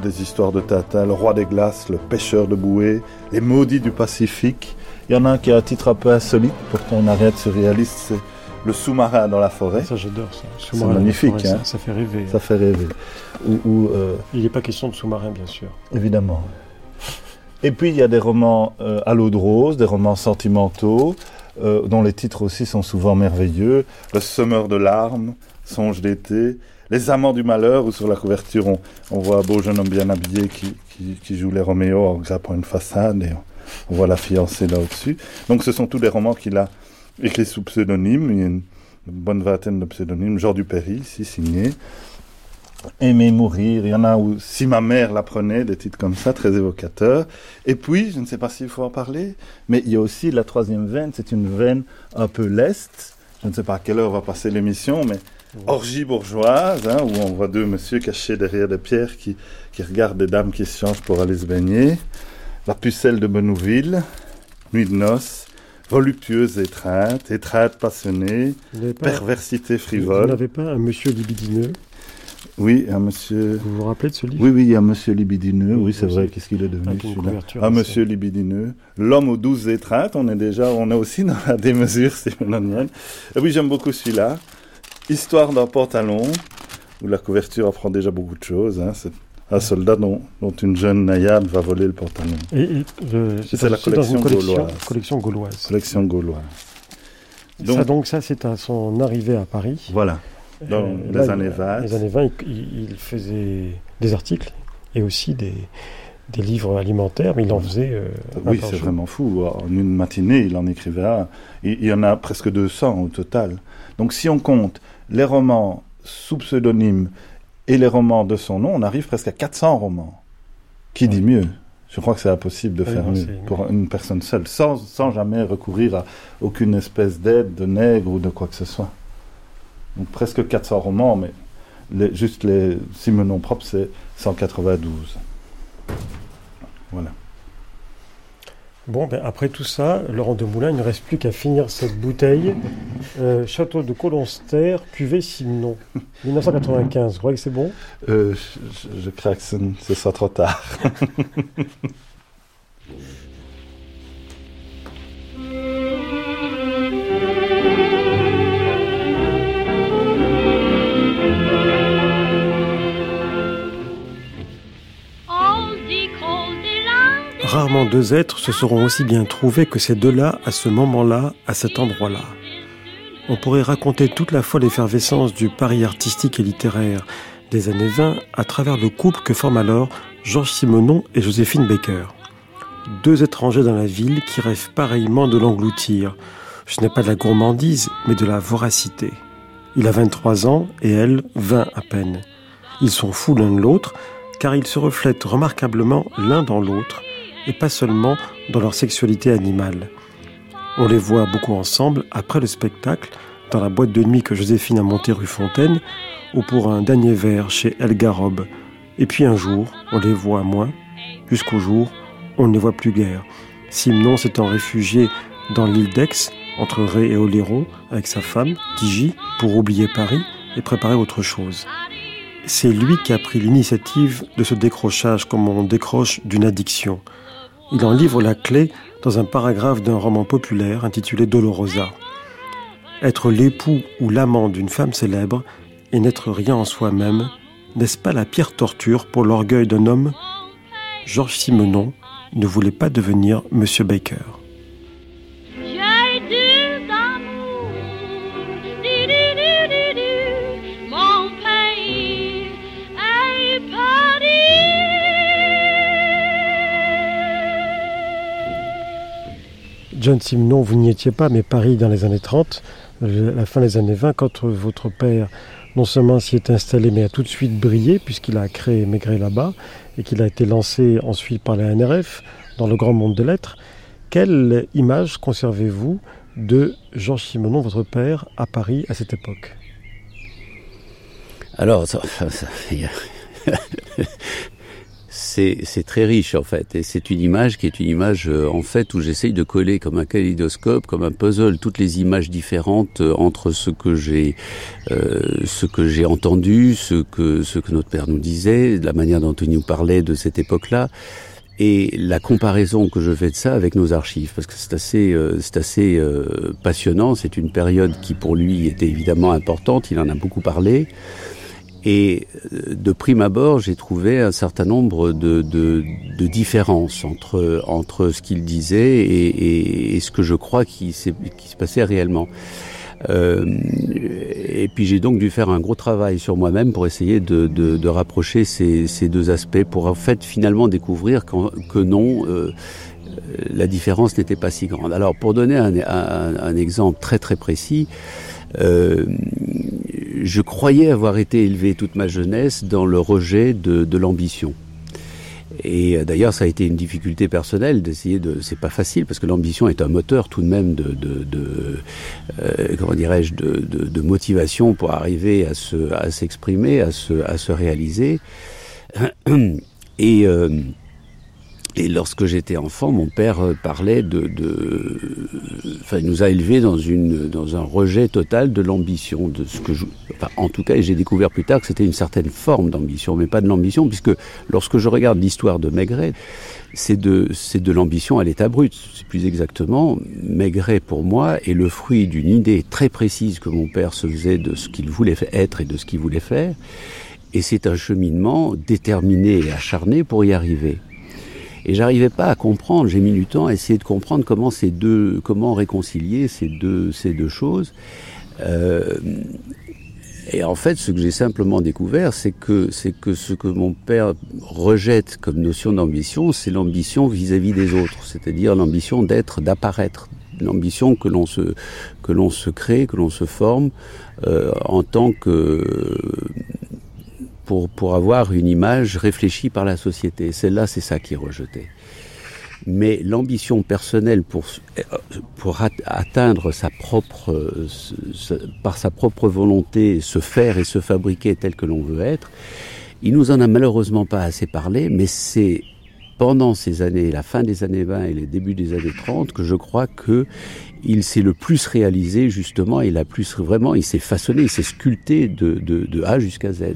des histoires de Tintin, Le Roi des Glaces, Le Pêcheur de Bouée, Les Maudits du Pacifique. Il y en a un qui a un titre un peu insolite, pourtant on n'a rien de surréaliste, c'est Le sous-marin dans la forêt. Ça j'adore ça. C'est magnifique, hein. ça, fait rêver. Ça fait rêver. Euh, il n'est pas question de sous-marin, bien sûr. Évidemment. Et puis il y a des romans euh, à l'eau de rose, des romans sentimentaux, euh, dont les titres aussi sont souvent merveilleux. Le semeur de larmes, Songe d'été, Les amants du malheur, où sur la couverture on, voit un beau jeune homme bien habillé qui, joue les Roméo en grappant une façade et on, voit la fiancée là au-dessus. Donc ce sont tous des romans qu'il a écrits sous pseudonyme. Il y a une, bonne vingtaine de pseudonymes. Jean Dupéry, ici signé. Aimer mourir, il y en a où Si ma mère l'apprenait, des titres comme ça, très évocateurs. Et puis, je ne sais pas s'il faut en parler, mais il y a aussi la troisième veine, c'est une veine un peu leste. Je ne sais pas à quelle heure va passer l'émission, mais orgie bourgeoise, hein, où on voit deux messieurs cachés derrière des pierres qui, qui regardent des dames qui se changent pour aller se baigner. La pucelle de Benouville, Nuit de noces, voluptueuse étreinte, étreinte passionnée, perversité frivole. Vous n'avez pas un monsieur libidineux oui, un monsieur. Vous vous rappelez de ce livre Oui, oui, il y a un monsieur libidineux. Oui, c'est vrai. Qu'est-ce qu'il est devenu Un monsieur libidineux. L'homme aux douze étreintes. On est déjà, on est aussi dans la démesure simonienne. Et oui, j'aime beaucoup celui-là. Histoire d'un pantalon, où la couverture apprend déjà beaucoup de choses. Hein. C'est un soldat dont, une jeune naïade va voler le pantalon. Et, c'est la collection, gauloise. collection gauloise. Collection gauloise. Donc ça, donc ça, c'est à son arrivée à Paris. Voilà. Dans euh, les années 20. Les années 20, il, faisait des articles et aussi des, des livres alimentaires, mais il en faisait. Euh, oui, c'est vraiment fou. En une matinée, il en écrivait un. Il, y en a presque 200 au total. Donc si on compte les romans sous pseudonyme et les romans de son nom, on arrive presque à 400 romans. Qui dit mieux? Je crois que c'est impossible de faire mieux pour une personne seule, sans, sans jamais recourir à aucune espèce d'aide, de nègre ou de quoi que ce soit. Donc presque 400 romans, mais juste les Simenon propres, c'est 192. Voilà. Bon, ben après tout ça, Laurent de Moulin, il ne reste plus qu'à finir cette bouteille. Euh, Château de Colonster, cuvée Simenon, 1995. Vous croyez que c'est bon? Euh, je, je, crains que ce, ce soit trop tard. Rarement deux êtres se seront aussi bien trouvés que ces deux-là à ce moment-là, à cet endroit-là. On pourrait raconter toute la fois l'effervescence du pari artistique et littéraire, des années 20 à travers le couple que forment alors Georges Simenon et Joséphine Baker. Deux étrangers dans la ville qui rêvent pareillement de l'engloutir. Ce n'est pas de la gourmandise, mais de la voracité. Il a 23 ans et elle 20 à peine. Ils sont fous l'un de l'autre, car ils se reflètent remarquablement l'un dans l'autre, et pas seulement dans leur sexualité animale. On les voit beaucoup ensemble après le spectacle, dans la boîte de nuit que Joséphine a montée rue Fontaine, ou pour un dernier verre chez Elgarob. Et puis un jour, on les voit moins, jusqu'au jour, on ne les voit plus guère. Simon s'étant réfugié dans l'île d'Aix, entre Ré et Oléron, avec sa femme, Tigi, pour oublier Paris et préparer autre chose. C'est lui qui a pris l'initiative de ce décrochage comme on décroche d'une addiction. Il en livre la clé dans un paragraphe d'un roman populaire intitulé Dolorosa. Être l'époux ou l'amant d'une femme célèbre et n'être rien en soi-même, n'est-ce pas la pire torture pour l'orgueil d'un homme? Georges Simenon ne voulait pas devenir Monsieur Baker. John Simenon, vous n'y étiez pas, mais Paris dans les années 30, la fin des années 20, quand votre père non seulement s'y est installé, mais a tout de suite brillé, puisqu'il a créé Maigret là-bas, et qu'il a été lancé ensuite par la NRF dans le grand monde des lettres. Quelle image conservez-vous de Georges Simenon, votre père, à Paris à cette époque? Alors, ça, c'est très riche en fait, et c'est une image qui est une image euh, en fait où j'essaye de coller comme un kaléidoscope, comme un puzzle, toutes les images différentes euh, entre ce que j'ai euh, ce que j'ai entendu, ce que notre père nous disait, la manière dont il nous parlait de cette époque-là et la comparaison que je fais de ça avec nos archives, parce que c'est assez, c'est assez passionnant. C'est une période qui pour lui était évidemment importante. Il en a beaucoup parlé. Et euh, de prime abord, j'ai trouvé un certain nombre de, de, de différences entre, entre ce qu'il disait et, et, et, ce que je crois qui, qui se passait réellement. Euh, et puis j'ai donc dû faire un gros travail sur moi-même pour essayer de, de, de rapprocher ces, ces, deux aspects, pour en fait finalement découvrir que non, euh, la différence n'était pas si grande. Alors pour donner un, un, un exemple très très précis, euh, je croyais avoir été élevé toute ma jeunesse dans le rejet de, de l'ambition. Et euh, d'ailleurs, ça a été une difficulté personnelle d'essayer de. C'est pas facile parce que l'ambition est un moteur tout de même de, de, de euh, comment dirais-je, de, de, motivation pour arriver à se, à s'exprimer, à se, à se réaliser. Et euh, et lorsque j'étais enfant, mon père euh, parlait de, de, enfin, il nous a élevés dans une, dans un rejet total de l'ambition, de ce que je, enfin, en tout cas, j'ai découvert plus tard que c'était une certaine forme d'ambition, mais pas de l'ambition, puisque lorsque je regarde l'histoire de Maigret, c'est de, c'est de l'ambition à l'état brut. Plus exactement, Maigret pour moi est le fruit d'une idée très précise que mon père se faisait de ce qu'il voulait être et de ce qu'il voulait faire, et c'est un cheminement déterminé et acharné pour y arriver. Et j'arrivais pas à comprendre, j'ai mis du temps à essayer de comprendre comment ces deux, comment réconcilier ces deux, ces deux choses. Euh, et en fait, ce que j'ai simplement découvert, c'est que, c'est que ce que mon père rejette comme notion d'ambition, c'est l'ambition vis-à-vis des autres, c'est-à-dire l'ambition d'être, d'apparaître, l'ambition que l'on se, que l'on se crée, que l'on se forme euh, en tant que pour, avoir une image réfléchie par la société. Celle-là, c'est ça qui est rejeté. Mais l'ambition personnelle pour, pour atteindre sa propre, par sa propre volonté, se faire et se fabriquer tel que l'on veut être, il nous en a malheureusement pas assez parlé, mais c'est pendant ces années, la fin des années 20 et les débuts des années 30, que je crois que il s'est le plus réalisé justement, il a plus vraiment, il s'est façonné, il s'est sculpté de A jusqu'à Z.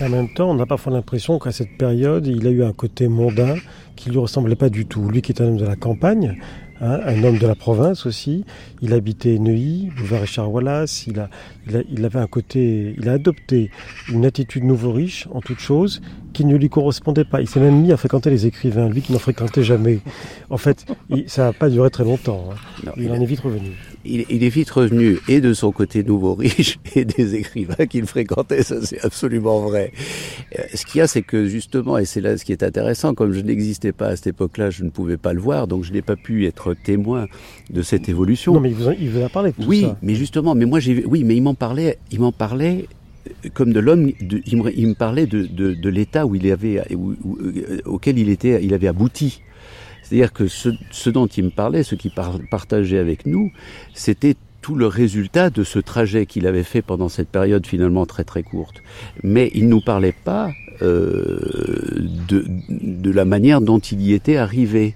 En même temps, on n'a parfois l'impression qu'à cette période, il a eu un côté mondain qui lui ressemblait pas du tout. Lui qui est un homme de la campagne, hein, un homme de la province aussi, il habitait Neuilly, boulevard Richard Wallace, il, a, il, a, il avait un côté, il a adopté une attitude nouveau riche en toute chose qui ne lui correspondait pas. Il s'est même mis à fréquenter les écrivains, lui qui n'en fréquentait jamais. En fait, il, ça n'a pas duré très longtemps. Hein. Non, il en est vite revenu. il, est vite revenu et de son côté nouveau riche et des écrivains qu'il fréquentait, ça c'est absolument vrai. Euh, ce qu'il y a, c'est que justement, et c'est là ce qui est intéressant, comme je n'existais pas à cette époque-là, je ne pouvais pas le voir, donc je n'ai pas pu être témoin de cette évolution. Non, mais il vous, vous a parlé de tout oui, ça. Oui, mais justement, mais moi j'ai, oui, mais il m'en parlait, il m'en parlait comme de l'homme, il, me parlait de, de, l'état où il avait, où, euh, auquel il était, il avait abouti. C'est-à-dire que ce, ce, dont il me parlait, ce qu'il partageait avec nous, c'était tout le résultat de ce trajet qu'il avait fait pendant cette période finalement très très courte. Mais il nous parlait pas euh, de, de la manière dont il y était arrivé.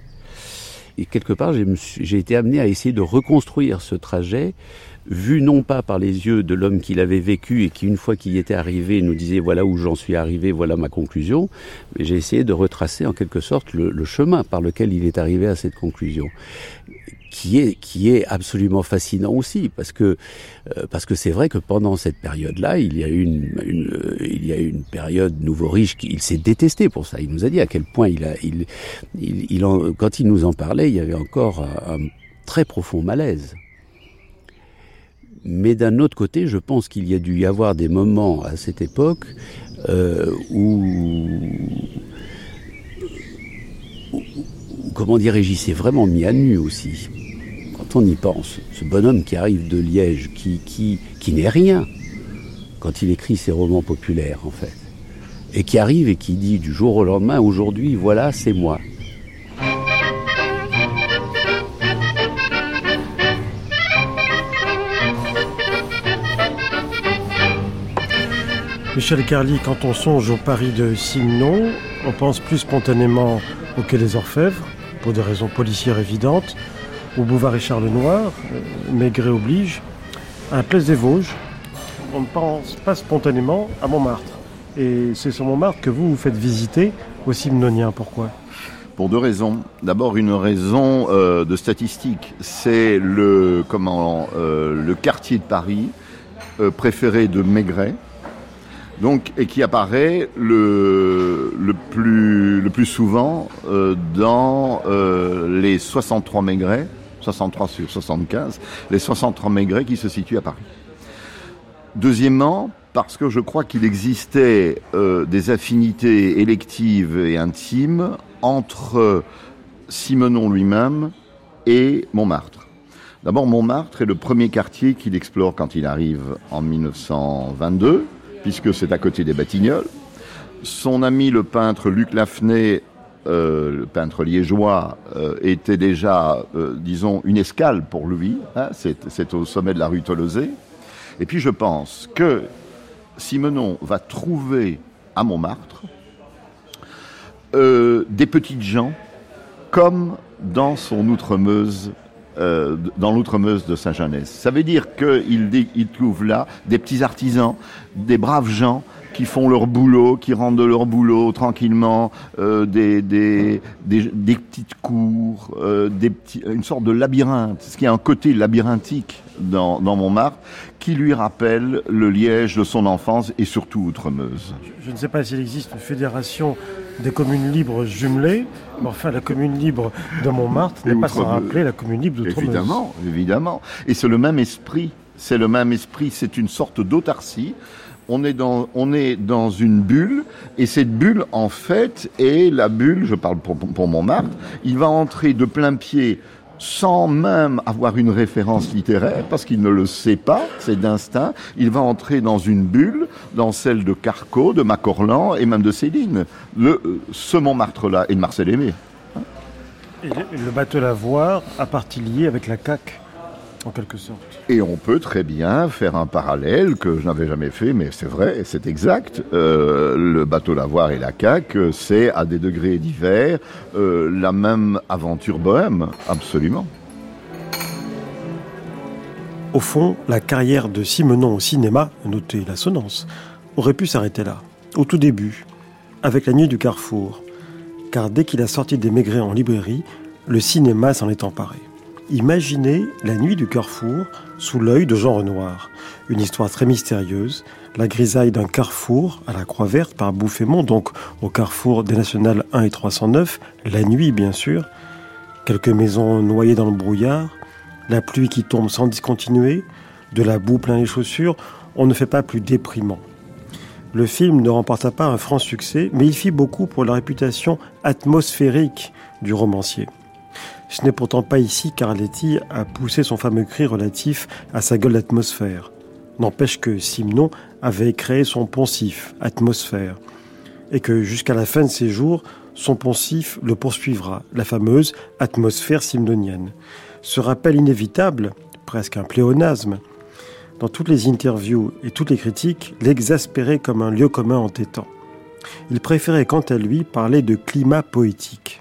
Et quelque part, j'ai été amené à essayer de reconstruire ce trajet vu non pas par les yeux de l'homme qui l'avait vécu et qui, une fois qu'il y était arrivé, nous disait voilà où j'en suis arrivé, voilà ma conclusion, mais j'ai essayé de retracer en quelque sorte le, le, chemin par lequel il est arrivé à cette conclusion. Qui est, qui est absolument fascinant aussi parce que euh, parce que c'est vrai que pendant cette période-là il y a eu une, une euh, il y a une période nouveau riche qui il s'est détesté pour ça il nous a dit à quel point il a il, il, en, quand il nous en parlait il y avait encore un très profond malaise mais d'un autre côté, je pense qu'il y a dû y avoir des moments à cette époque euh, où, comment dirais-je, il vraiment mis à nu aussi. Quand on y pense, ce bonhomme qui arrive de Liège, qui n'est rien quand il écrit ses romans populaires, en fait, et qui arrive et qui dit du jour au lendemain, aujourd'hui, voilà, c'est moi. Michel Carly, quand on songe au Paris de Simon, on pense plus spontanément au Quai des Orfèvres, pour des raisons policières évidentes, au boulevard Richard Lenoir, Maigret oblige, à la place des Vosges. On ne pense pas spontanément à Montmartre. Et c'est sur Montmartre que vous vous faites visiter aux Simnoniens. Pourquoi? Pour deux raisons. D'abord, une raison euh, de statistique. C'est le, euh, quartier de Paris euh, préféré de Maigret, et qui apparaît le, plus, souvent euh, dans euh, les 63 Maigret, 63 sur 75, les 63 Maigret qui se situent à Paris. Deuxièmement, parce que je crois qu'il existait euh, des affinités électives et intimes entre Simenon lui-même et Montmartre. D'abord, Montmartre est le premier quartier qu'il explore quand il arrive en 1922 puisque c'est à côté des Batignolles. Son ami le peintre Luc Lafnay, euh, le peintre liégeois, euh, était déjà, euh, disons, une escale pour lui. Hein, c'est au sommet de la rue Tolosé. Et puis je pense que Simenon va trouver à Montmartre des petites gens comme dans son Outremeuse euh, dans l'Outremeuse de Saint-Genès. Ça veut dire qu'il il trouve là des petits artisans, des braves gens qui font leur boulot, qui rendent de leur boulot tranquillement, euh, des, des, des, des, petites cours, euh, des petits, une sorte de labyrinthe, ce qui a un côté labyrinthique dans, dans Montmartre, qui lui rappelle le Liège de son enfance et surtout Outremeuse. Je, je ne sais pas s'il existe une fédération des communes libres jumelées, mais enfin la commune libre de Montmartre n'est pas sans rappeler la commune libre d'Outremeuse. Évidemment, évidemment. Et c'est le même esprit, c'est le même esprit, c'est une sorte d'autarcie on est, dans, une bulle, et cette bulle, en fait, est la bulle, je parle pour, Montmartre, il va entrer de plein pied sans même avoir une référence littéraire, parce qu'il ne le sait pas, c'est d'instinct, il va entrer dans une bulle, dans celle de Carco, de Macorlan et même de Céline. Ce Montmartre-là, et de Marcel Aimé. Et le, bateau Lavoir a partie liée avec la CAQ en quelque sorte. Et on peut très bien faire un parallèle que je n'avais jamais fait, mais c'est vrai, c'est exact. Euh, le bateau Lavoir et la CAQ, c'est à des degrés divers euh, la même aventure bohème, absolument. Au fond, la carrière de Simenon au cinéma, notez l'assonance, aurait pu s'arrêter là, au tout début, avec la nuit du carrefour. Car dès qu'il a sorti des maigrets en librairie, le cinéma s'en est emparé. Imaginez La nuit du carrefour sous l'œil de Jean Renoir. Une histoire très mystérieuse, la grisaille d'un carrefour à la Croix Verte par Bouffémont, donc au carrefour des Nationales 1 et 309, la nuit bien sûr, quelques maisons noyées dans le brouillard, la pluie qui tombe sans discontinuer, de la boue plein les chaussures, on ne fait pas plus déprimant. Le film ne remporta pas un franc succès, mais il fit beaucoup pour la réputation atmosphérique du romancier. Ce n'est pourtant pas ici qu'Arletty a poussé son fameux cri relatif à sa gueule d'atmosphère. N'empêche que Simon avait créé son poncif, atmosphère, et que jusqu'à la fin de ses jours, son poncif le poursuivra, la fameuse atmosphère simnonienne. Ce rappel inévitable, presque un pléonasme, dans toutes les interviews et toutes les critiques, l'exaspérait comme un lieu commun entêtant. Il préférait quant à lui parler de climat poétique.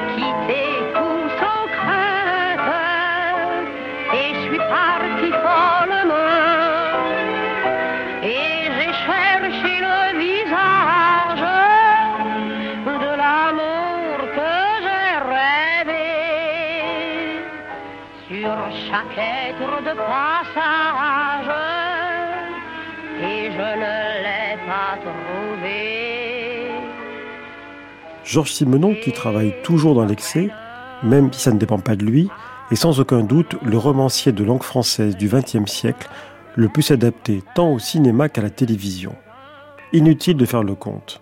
chaque être de passage, et je ne l'ai pas trouvé. Georges Simenon, qui travaille toujours dans l'excès, même si ça ne dépend pas de lui, est sans aucun doute le romancier de langue française du XXe siècle le plus adapté tant au cinéma qu'à la télévision. Inutile de faire le compte.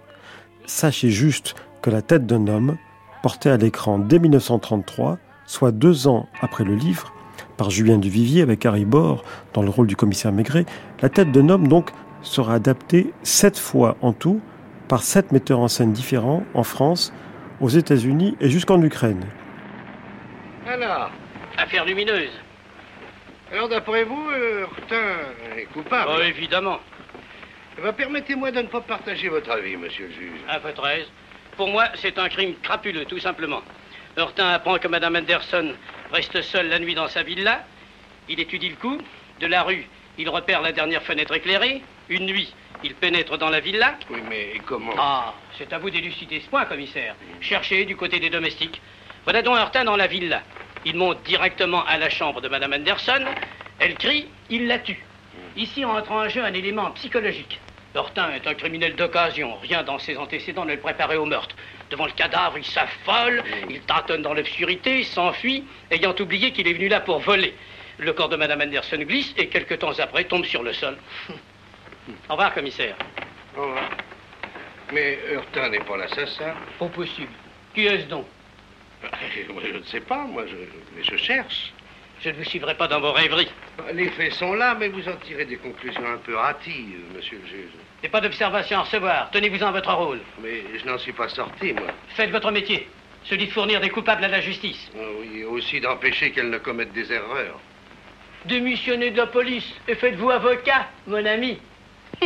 Sachez juste que La tête d'un homme, porté à l'écran dès 1933, soit deux ans après le livre, par Julien Duvivier avec Harry Bord dans le rôle du commissaire Maigret, La tête d'un homme donc sera adapté sept fois en tout par sept metteurs en scène différents en France, aux États-Unis et jusqu'en Ukraine. Alors, affaire lumineuse. Alors, d'après vous, Hurtin est coupable Oh, évidemment. Eh ben, Permettez-moi de ne pas partager votre avis, monsieur le juge. Un peu 13. Pour moi, c'est un crime crapuleux, tout simplement. Hurtin apprend que Madame Anderson reste seule la nuit dans sa villa. Il étudie le coup. De la rue, il repère la dernière fenêtre éclairée. Une nuit, il pénètre dans la villa. Oui, mais comment Ah, c'est à vous d'élucider ce point, commissaire. Cherchez du côté des domestiques. Voilà donc Hurtin dans la villa. Il monte directement à la chambre de Madame Anderson. Elle crie, il la tue. Ici entre en jeu un élément psychologique. Hurtin est un criminel d'occasion. Rien dans ses antécédents ne le préparait au meurtre. Devant le cadavre, il s'affole, il tâtonne dans l'obscurité, s'enfuit, ayant oublié qu'il est venu là pour voler. Le corps de Madame Anderson glisse et quelque temps après tombe sur le sol. Au revoir, commissaire. Au revoir. Mais Hurtin n'est pas l'assassin. Pas possible. Qui est-ce donc? Je ne sais pas, moi, je, mais je cherche. Je ne vous suivrai pas dans vos rêveries. Les faits sont là, mais vous en tirez des conclusions un peu hâtives, monsieur le juge. Et pas d'observation à recevoir. Tenez-vous en votre rôle. Mais je n'en suis pas sorti, moi. Faites votre métier. Celui de fournir des coupables à la justice. Ah oui, et aussi d'empêcher qu'elle ne commette des erreurs. Démissionnez de la police et faites-vous avocat, mon ami.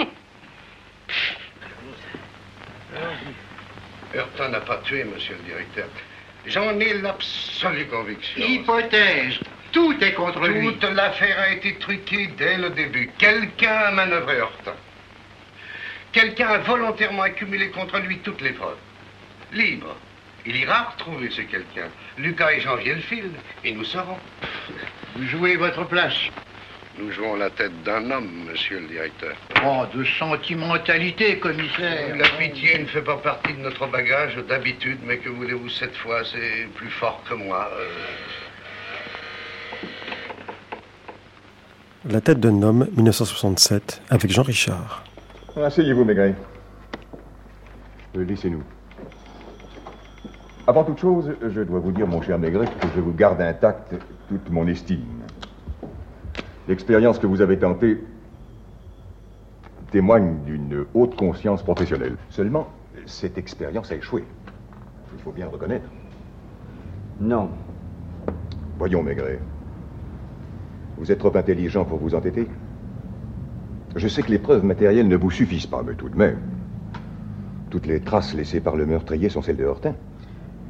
Hurtin n'a pas tué, monsieur le directeur. J'en ai l'absolue conviction. Hypothèse. Tout est contre lui. Toute l'affaire a été truquée dès le début. Quelqu'un a manœuvré Hurtin. Quelqu'un a volontairement accumulé contre lui toutes les preuves. Libre. Il ira retrouver ce quelqu'un. Lucas et Janvier le filent, et nous saurons. Vous jouez votre place. Nous jouons la tête d'un homme, monsieur le directeur. Oh, de sentimentalité, commissaire. La pitié ne fait pas partie de notre bagage d'habitude, mais que voulez-vous cette fois C'est plus fort que moi. Euh. La tête d'un homme, 1967, avec Jean Richard. Asseyez-vous, Maigret. Euh, Laissez-nous. Avant toute chose, je dois vous dire, mon cher Maigret, que je vous garde intacte toute mon estime. L'expérience que vous avez tentée témoigne d'une haute conscience professionnelle. Seulement, cette expérience a échoué. Il faut bien le reconnaître. Non. Voyons, Maigret. Vous êtes trop intelligent pour vous entêter. Je sais que les preuves matérielles ne vous suffisent pas, mais tout de même. Toutes les traces laissées par le meurtrier sont celles de Hortin.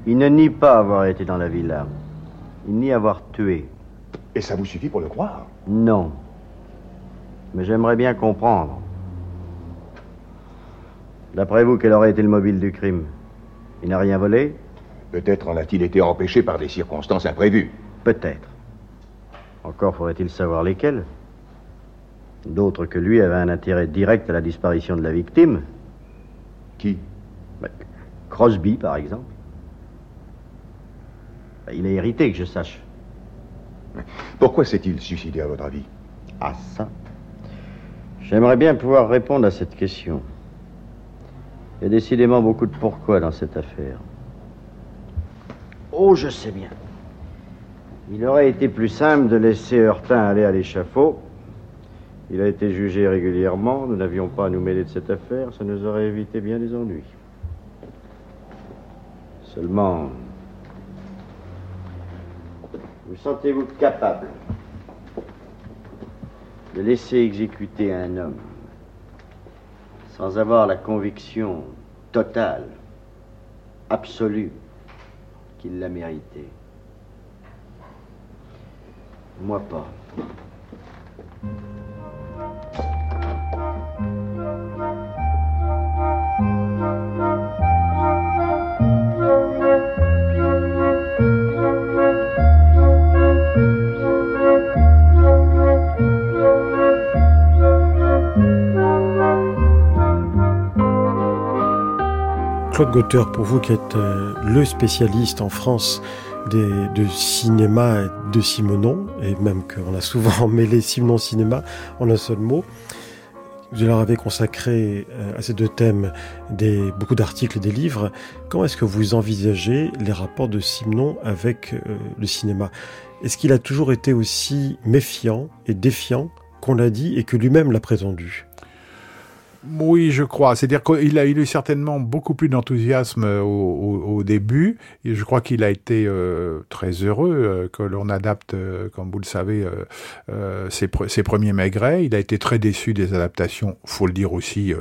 Il ne nie pas avoir été dans la villa. Il nie avoir tué. Et ça vous suffit pour le croire? Non. Mais j'aimerais bien comprendre. D'après vous, quel aurait été le mobile du crime? Il n'a rien volé? Peut-être en a-t-il été empêché par des circonstances imprévues. Peut-être. Encore faudrait-il savoir lesquels. D'autres que lui avaient un intérêt direct à la disparition de la victime. Qui? Ben, Crosby, par exemple. Ben, il a hérité, que je sache. Pourquoi s'est-il suicidé, à votre avis? Ah, ça. J'aimerais bien pouvoir répondre à cette question. Il y a décidément beaucoup de pourquoi dans cette affaire. Oh, je sais bien. Il aurait été plus simple de laisser Heurtin aller à l'échafaud. Il a été jugé régulièrement. Nous n'avions pas à nous mêler de cette affaire. Ça nous aurait évité bien des ennuis. Seulement, vous sentez-vous capable de laisser exécuter un homme sans avoir la conviction totale, absolue, qu'il l'a mérité? Moi pas. Claude Gauteur, pour vous qui êtes euh, le spécialiste en France des, de cinéma et de Simenon, et même qu'on a souvent mêlé Simenon cinéma en un seul mot, vous leur avez consacré euh, à ces deux thèmes des, beaucoup d'articles et des livres. Comment est-ce que vous envisagez les rapports de Simenon avec euh, le cinéma? Est-ce qu'il a toujours été aussi méfiant et défiant qu'on l'a dit et que lui-même l'a prétendu? Oui, je crois. C'est-à-dire qu'il a, eu certainement beaucoup plus d'enthousiasme au, au, au, début. Et je crois qu'il a été euh, très heureux euh, que l'on adapte, euh, comme vous le savez, ses, premiers Maigret. Il a été très déçu des adaptations, faut le dire aussi,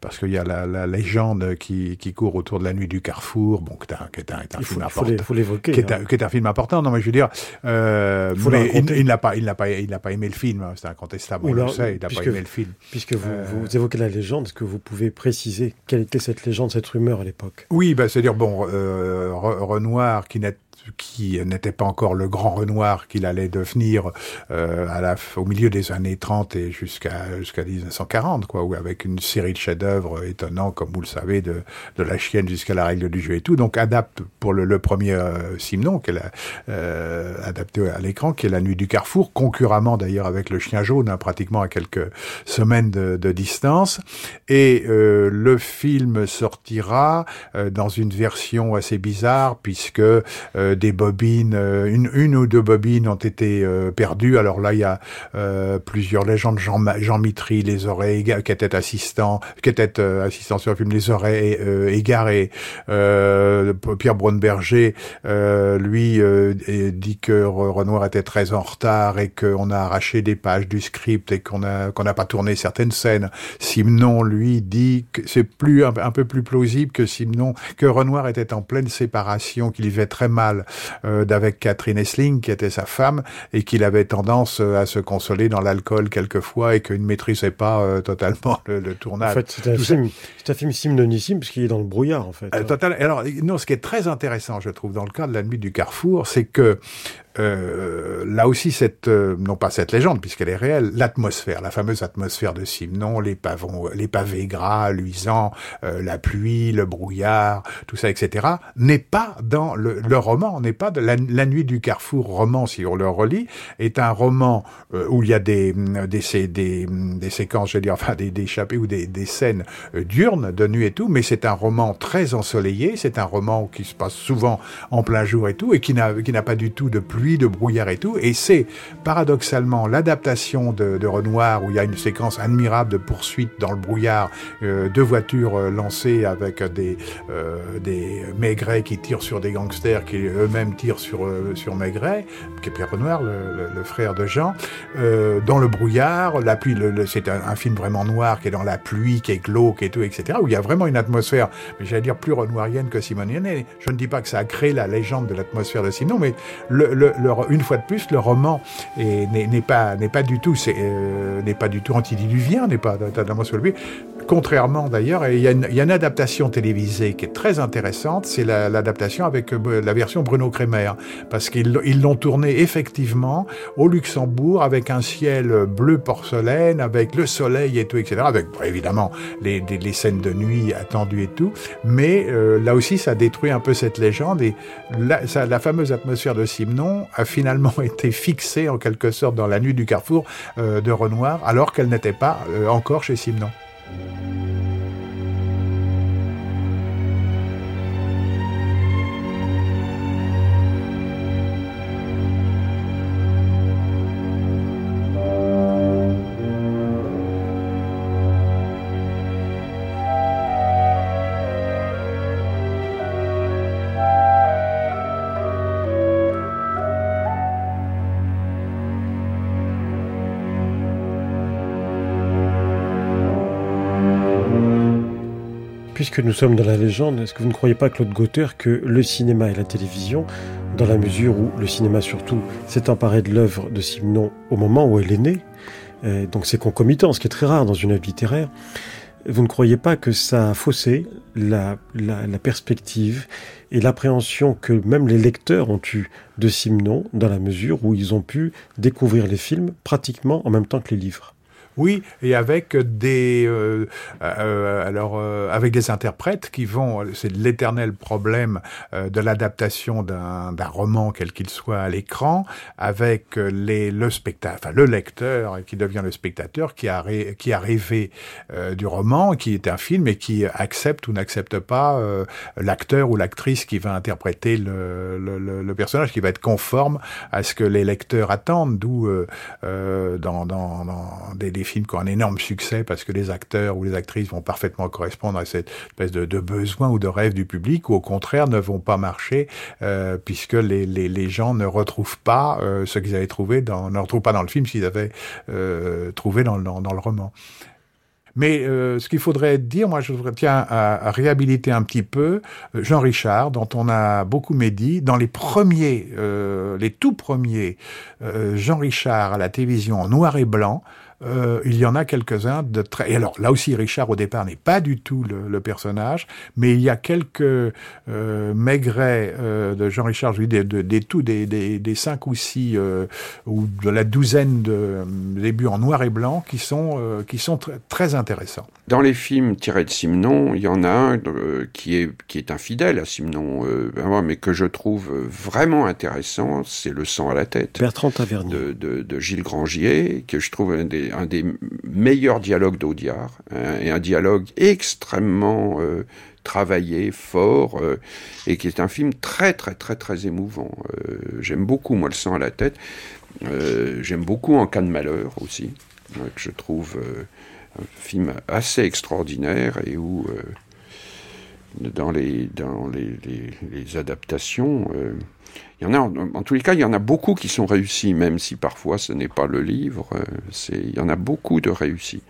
parce qu'il y a la, la, légende qui, qui court autour de la nuit du Carrefour, bon, qui est un, qui est un, est un il film faut, important. Il faut l'évoquer. Qui, hein. qui est un film important. Non, mais je veux dire, mais il, il n'a pas, il n'a pas, il n'a pas aimé le film. Hein, C'est incontestable. On le sait. Il n'a pas aimé le film. Puisque vous, vous évoquez la légende, est-ce que vous pouvez préciser quelle était cette légende, cette rumeur à l'époque? Oui, bah, c'est-à-dire, bon, euh, Re- Renoir, qui n'est qui n'était pas encore le grand Renoir qu'il allait devenir euh, à la, au milieu des années 30 et jusqu'à jusqu'à 1940, quoi, ou avec une série de chefs-d'œuvre étonnants, comme vous le savez, de, de la chienne jusqu'à la règle du jeu et tout. Donc adapte pour le, le premier euh, Simon, qu'elle a euh, adapté à l'écran, qui est La Nuit du Carrefour, concurremment d'ailleurs avec Le Chien Jaune, hein, pratiquement à quelques semaines de, de distance. Et euh, le film sortira euh, dans une version assez bizarre, puisque euh, des bobines, euh, une, une ou deux bobines ont été euh, perdues. Alors là, il y a euh, plusieurs légendes. Jean, Jean Mitry les éga- qui était assistant, qui était assistant sur le film, les égarés. Euh, Pierre Braunberger, lui, dit que Re- Renoir était très en retard et qu'on a arraché des pages du script et qu'on a qu'on n'a pas tourné certaines scènes. Simon, lui, dit que c'est plus un, un peu plus plausible que Simon, que Renoir était en pleine séparation, qu'il vivait très mal euh, d'avec Catherine Essling, qui était sa femme, et qu'il avait tendance euh, à se consoler dans l'alcool quelquefois et qu'il ne maîtrisait pas euh, totalement le, le En tournage. fait, c'est un, film, c'est un film simnonissime puisqu'il est dans le brouillard, en fait. euh, total. Alors, non, ce qui est très intéressant, je trouve, dans le cas de la nuit du Carrefour, c'est que euh, là aussi, cette, euh, non pas cette légende, puisqu'elle est réelle, l'atmosphère, la fameuse atmosphère de Simon, les pavons, les pavés gras, luisants, euh, la pluie, le brouillard, tout ça, etc., n'est pas dans le, le roman, n'est pas de la, la nuit du Carrefour roman, si on le relit, est un roman euh, où il y a des, des, sé- des, des séquences, je veux dire, enfin, des, des ou des, des scènes euh, diurnes, de nuit et tout, mais c'est un roman très ensoleillé, c'est un roman qui se passe souvent en plein jour et tout, et qui n'a pas du tout de pluie, de brouillard et tout, et c'est paradoxalement l'adaptation de, de Renoir, où il y a une séquence admirable de poursuite dans le brouillard, euh, deux voitures euh, lancées avec des, euh, des Maigret qui tirent sur des gangsters, qui eux-mêmes tirent sur, euh, sur Maigret, qui est Pierre Renoir, le, frère de Jean, dans le brouillard, la pluie, c'est un, film vraiment noir qui est dans la pluie, qui est glauque et tout, etc., où il y a vraiment une atmosphère, mais j'allais dire plus renoirienne que simonienne. Je ne dis pas que ça a créé la légende de l'atmosphère de Simon, mais le, une fois de plus, le roman est- n'est pas, du tout, euh, n'est pas tout antidiluvien, n'est pas totalement soulevé. Contrairement d'ailleurs, il y, y a une adaptation télévisée qui est très intéressante, c'est la- l'adaptation avec euh, la version Bruno Kremer, parce qu'ils ils l'ont tourné effectivement au Luxembourg avec un ciel bleu porcelaine, avec le soleil et tout, etc. Avec évidemment les, les- les scènes de nuit attendues et tout, mais euh, là aussi ça détruit un peu cette légende et la, ça- la fameuse atmosphère de Simon a finalement été fixée en quelque sorte dans la nuit du carrefour euh, de Renoir, alors qu'elle n'était pas euh, encore chez Simon. うん。Puisque nous sommes dans la légende, est-ce que vous ne croyez pas, Claude Gauthier, que le cinéma et la télévision, dans la mesure où le cinéma surtout s'est emparé de l'œuvre de Simon au moment où elle est née, euh, donc c'est concomitant, ce qui est très rare dans une œuvre littéraire, vous ne croyez pas que ça a faussé la, perspective et l'appréhension que même les lecteurs ont eu de Simon dans la mesure où ils ont pu découvrir les films pratiquement en même temps que les livres? Oui, et avec des euh, euh, alors euh, avec des interprètes qui vont, c'est l'éternel problème euh, de l'adaptation d'un d'un roman quel qu'il soit à l'écran, avec euh, les le spectateur, enfin le lecteur qui devient le spectateur qui a qui a rêvé euh, du roman, qui est un film et qui accepte ou n'accepte pas euh, l'acteur ou l'actrice qui va interpréter le, le, le, personnage, qui va être conforme à ce que les lecteurs attendent, d'où euh, euh, dans, dans, dans des, des films qui ont un énorme succès parce que les acteurs ou les actrices vont parfaitement correspondre à cette espèce de, besoin ou de rêve du public, ou au contraire ne vont pas marcher euh, puisque les, les, gens ne retrouvent pas euh, ce qu'ils avaient trouvé dans, ne retrouvent pas dans le film s'ils avaient euh, trouvé dans, dans, le roman. Mais ce qu'il faudrait dire, moi je tiens à, réhabiliter un petit peu Jean Richard, dont on a beaucoup médit, dans les premiers, les tout premiers Jean Richard à la télévision en noir et blanc. Euh, il y en a quelques-uns de très. Et alors là aussi, Richard au départ n'est pas du tout le, le personnage, mais il y a quelques euh, maigrets euh, de Jean Richard, je dis des, des, des tout des, des, des cinq ou six euh, ou de la douzaine de débuts en noir et blanc qui sont euh, qui sont tr très intéressants. Dans les films tirés de Simon, il y en a un euh, qui est qui est infidèle à Simon, mais que je trouve vraiment intéressant, c'est Le sang à la tête. Bertrand Tavernier. De, de, de Gilles Grangier, que je trouve un des, un des meilleurs dialogues d'Audiard, hein, et un dialogue extrêmement euh, travaillé, fort, euh, et qui est un film très très très très émouvant. Euh, J'aime beaucoup moi Le sang à la tête. J'aime beaucoup En cas de malheur aussi, que je trouve un film assez extraordinaire et où dans les dans les, adaptations il y en a en, en, tous les cas il y en a beaucoup qui sont réussis même si parfois ce n'est pas le livre euh, c'est il y en a beaucoup de réussis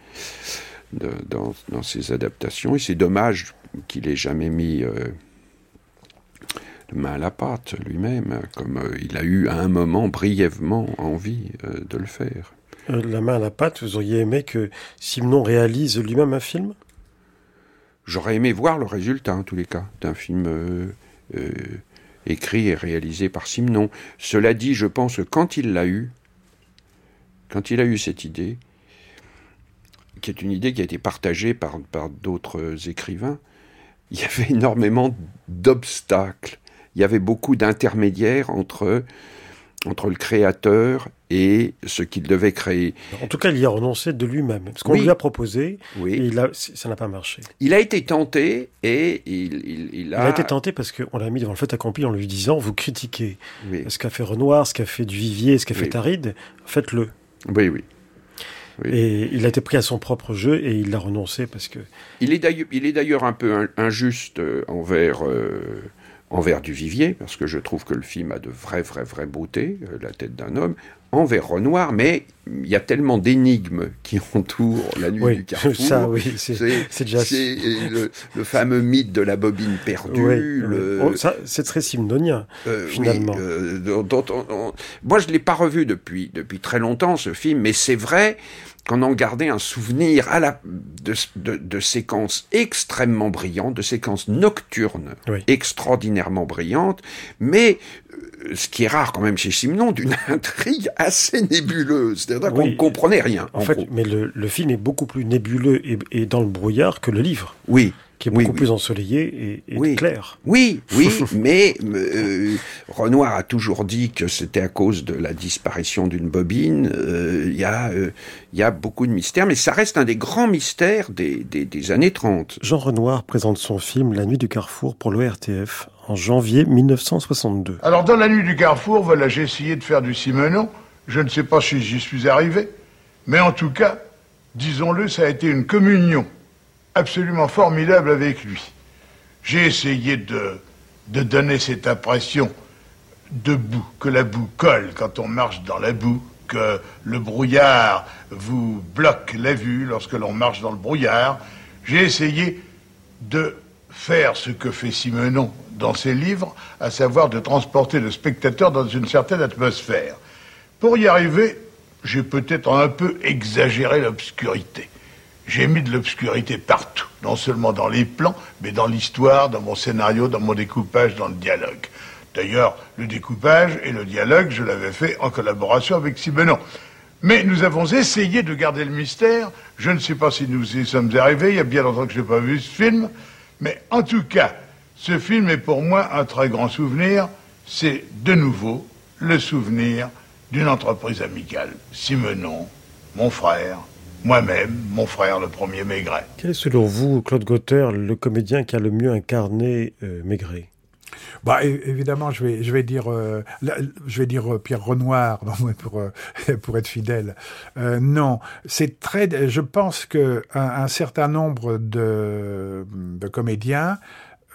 de, dans, dans ces adaptations et c'est dommage qu'il ait jamais mis euh, main à la pâte lui-même comme euh, il a eu à un moment brièvement envie euh, de le faire. La main à la pâte, vous auriez aimé que Simon réalise lui-même un film? J'aurais aimé voir le résultat, en tous les cas, d'un film écrit et réalisé par Simon. Cela dit, je pense que quand il l'a eu, quand il a eu cette idée, qui est une idée qui a été partagée par, par d'autres écrivains, il y avait énormément d'obstacles. Il y avait beaucoup d'intermédiaires entre entre le créateur et ce qu'il devait créer. En tout cas, il y a renoncé de lui-même. Ce qu'on oui. lui a proposé, oui. et il a, ça n'a pas marché. Il a été tenté et il, il, il a... Il a été tenté parce qu'on l'a mis devant le fait accompli en lui disant, vous critiquez oui. ce qu'a fait Renoir, ce qu'a fait Duvivier, ce qu'a fait Taride, faites-le. Oui, oui. Oui. Et il a été pris à son propre jeu et il a renoncé parce que. Il est d'ailleurs, il est d'ailleurs un peu injuste envers, euh, envers Duvivier, parce que je trouve que le film a de vraies, vraies, vraies beautés, euh, La tête d'un homme, envers Renoir, mais il y a tellement d'énigmes qui entourent la nuit Oui, du Carrefour. ça, oui, c'est- déjà- c'est le, le fameux mythe de la bobine perdue. Oui, le-. Oh, c'est très simnonien, euh, finalement. oui, euh, dont- dont on- on- moi, je l'ai pas revu depuis depuis très longtemps ce film, mais c'est vrai qu'on en gardait un souvenir à la de, de, de séquences extrêmement brillantes, de séquences nocturnes extraordinairement brillantes, mais euh, ce qui est rare quand même chez Simenon, d'une intrigue assez nébuleuse, c'est-à-dire qu'on Oui. ne comprenait rien. En, en fait, gros. mais le, le film est beaucoup plus nébuleux et, et dans le brouillard que le livre. Oui. Qui est Oui, beaucoup oui. plus ensoleillé et, et Oui. clair. Oui, oui, mais euh, Renoir a toujours dit que c'était à cause de la disparition d'une bobine. Euh, Il y, a, euh, il y a beaucoup de mystères, mais ça reste un des grands mystères des, des, des années 30. Jean Renoir présente son film La nuit du Carrefour pour l'ORTF en janvier 1962. Alors, dans la nuit du carrefour, voilà, j'ai essayé de faire du Simenon. Je ne sais pas si j'y suis arrivé. Mais en tout cas, disons-le, ça a été une communion absolument formidable avec lui. J'ai essayé de, de donner cette impression de boue, que la boue colle quand on marche dans la boue, que le brouillard vous bloque la vue lorsque l'on marche dans le brouillard. J'ai essayé de faire ce que fait Simenon dans ses livres, à savoir de transporter le spectateur dans une certaine atmosphère. Pour y arriver, j'ai peut-être un peu exagéré l'obscurité. J'ai mis de l'obscurité partout, non seulement dans les plans, mais dans l'histoire, dans mon scénario, dans mon découpage, dans le dialogue. D'ailleurs, le découpage et le dialogue, je l'avais fait en collaboration avec Simenon. Mais nous avons essayé de garder le mystère. Je ne sais pas si nous y sommes arrivés. Il y a bien longtemps que je n'ai pas vu ce film. Mais en tout cas, ce film est pour moi un très grand souvenir. C'est de nouveau le souvenir d'une entreprise amicale. Simenon, mon frère, moi-même, mon frère, le premier Maigret. Quel est selon vous, Claude Gauthier, le comédien qui a le mieux incarné euh, Maigret? Bah, évidemment, je vais, je vais dire, euh, je vais dire euh, Pierre Renoir non, pour euh, pour être fidèle. Euh, non, c'est très. Je pense que un, un certain nombre de, de comédiens.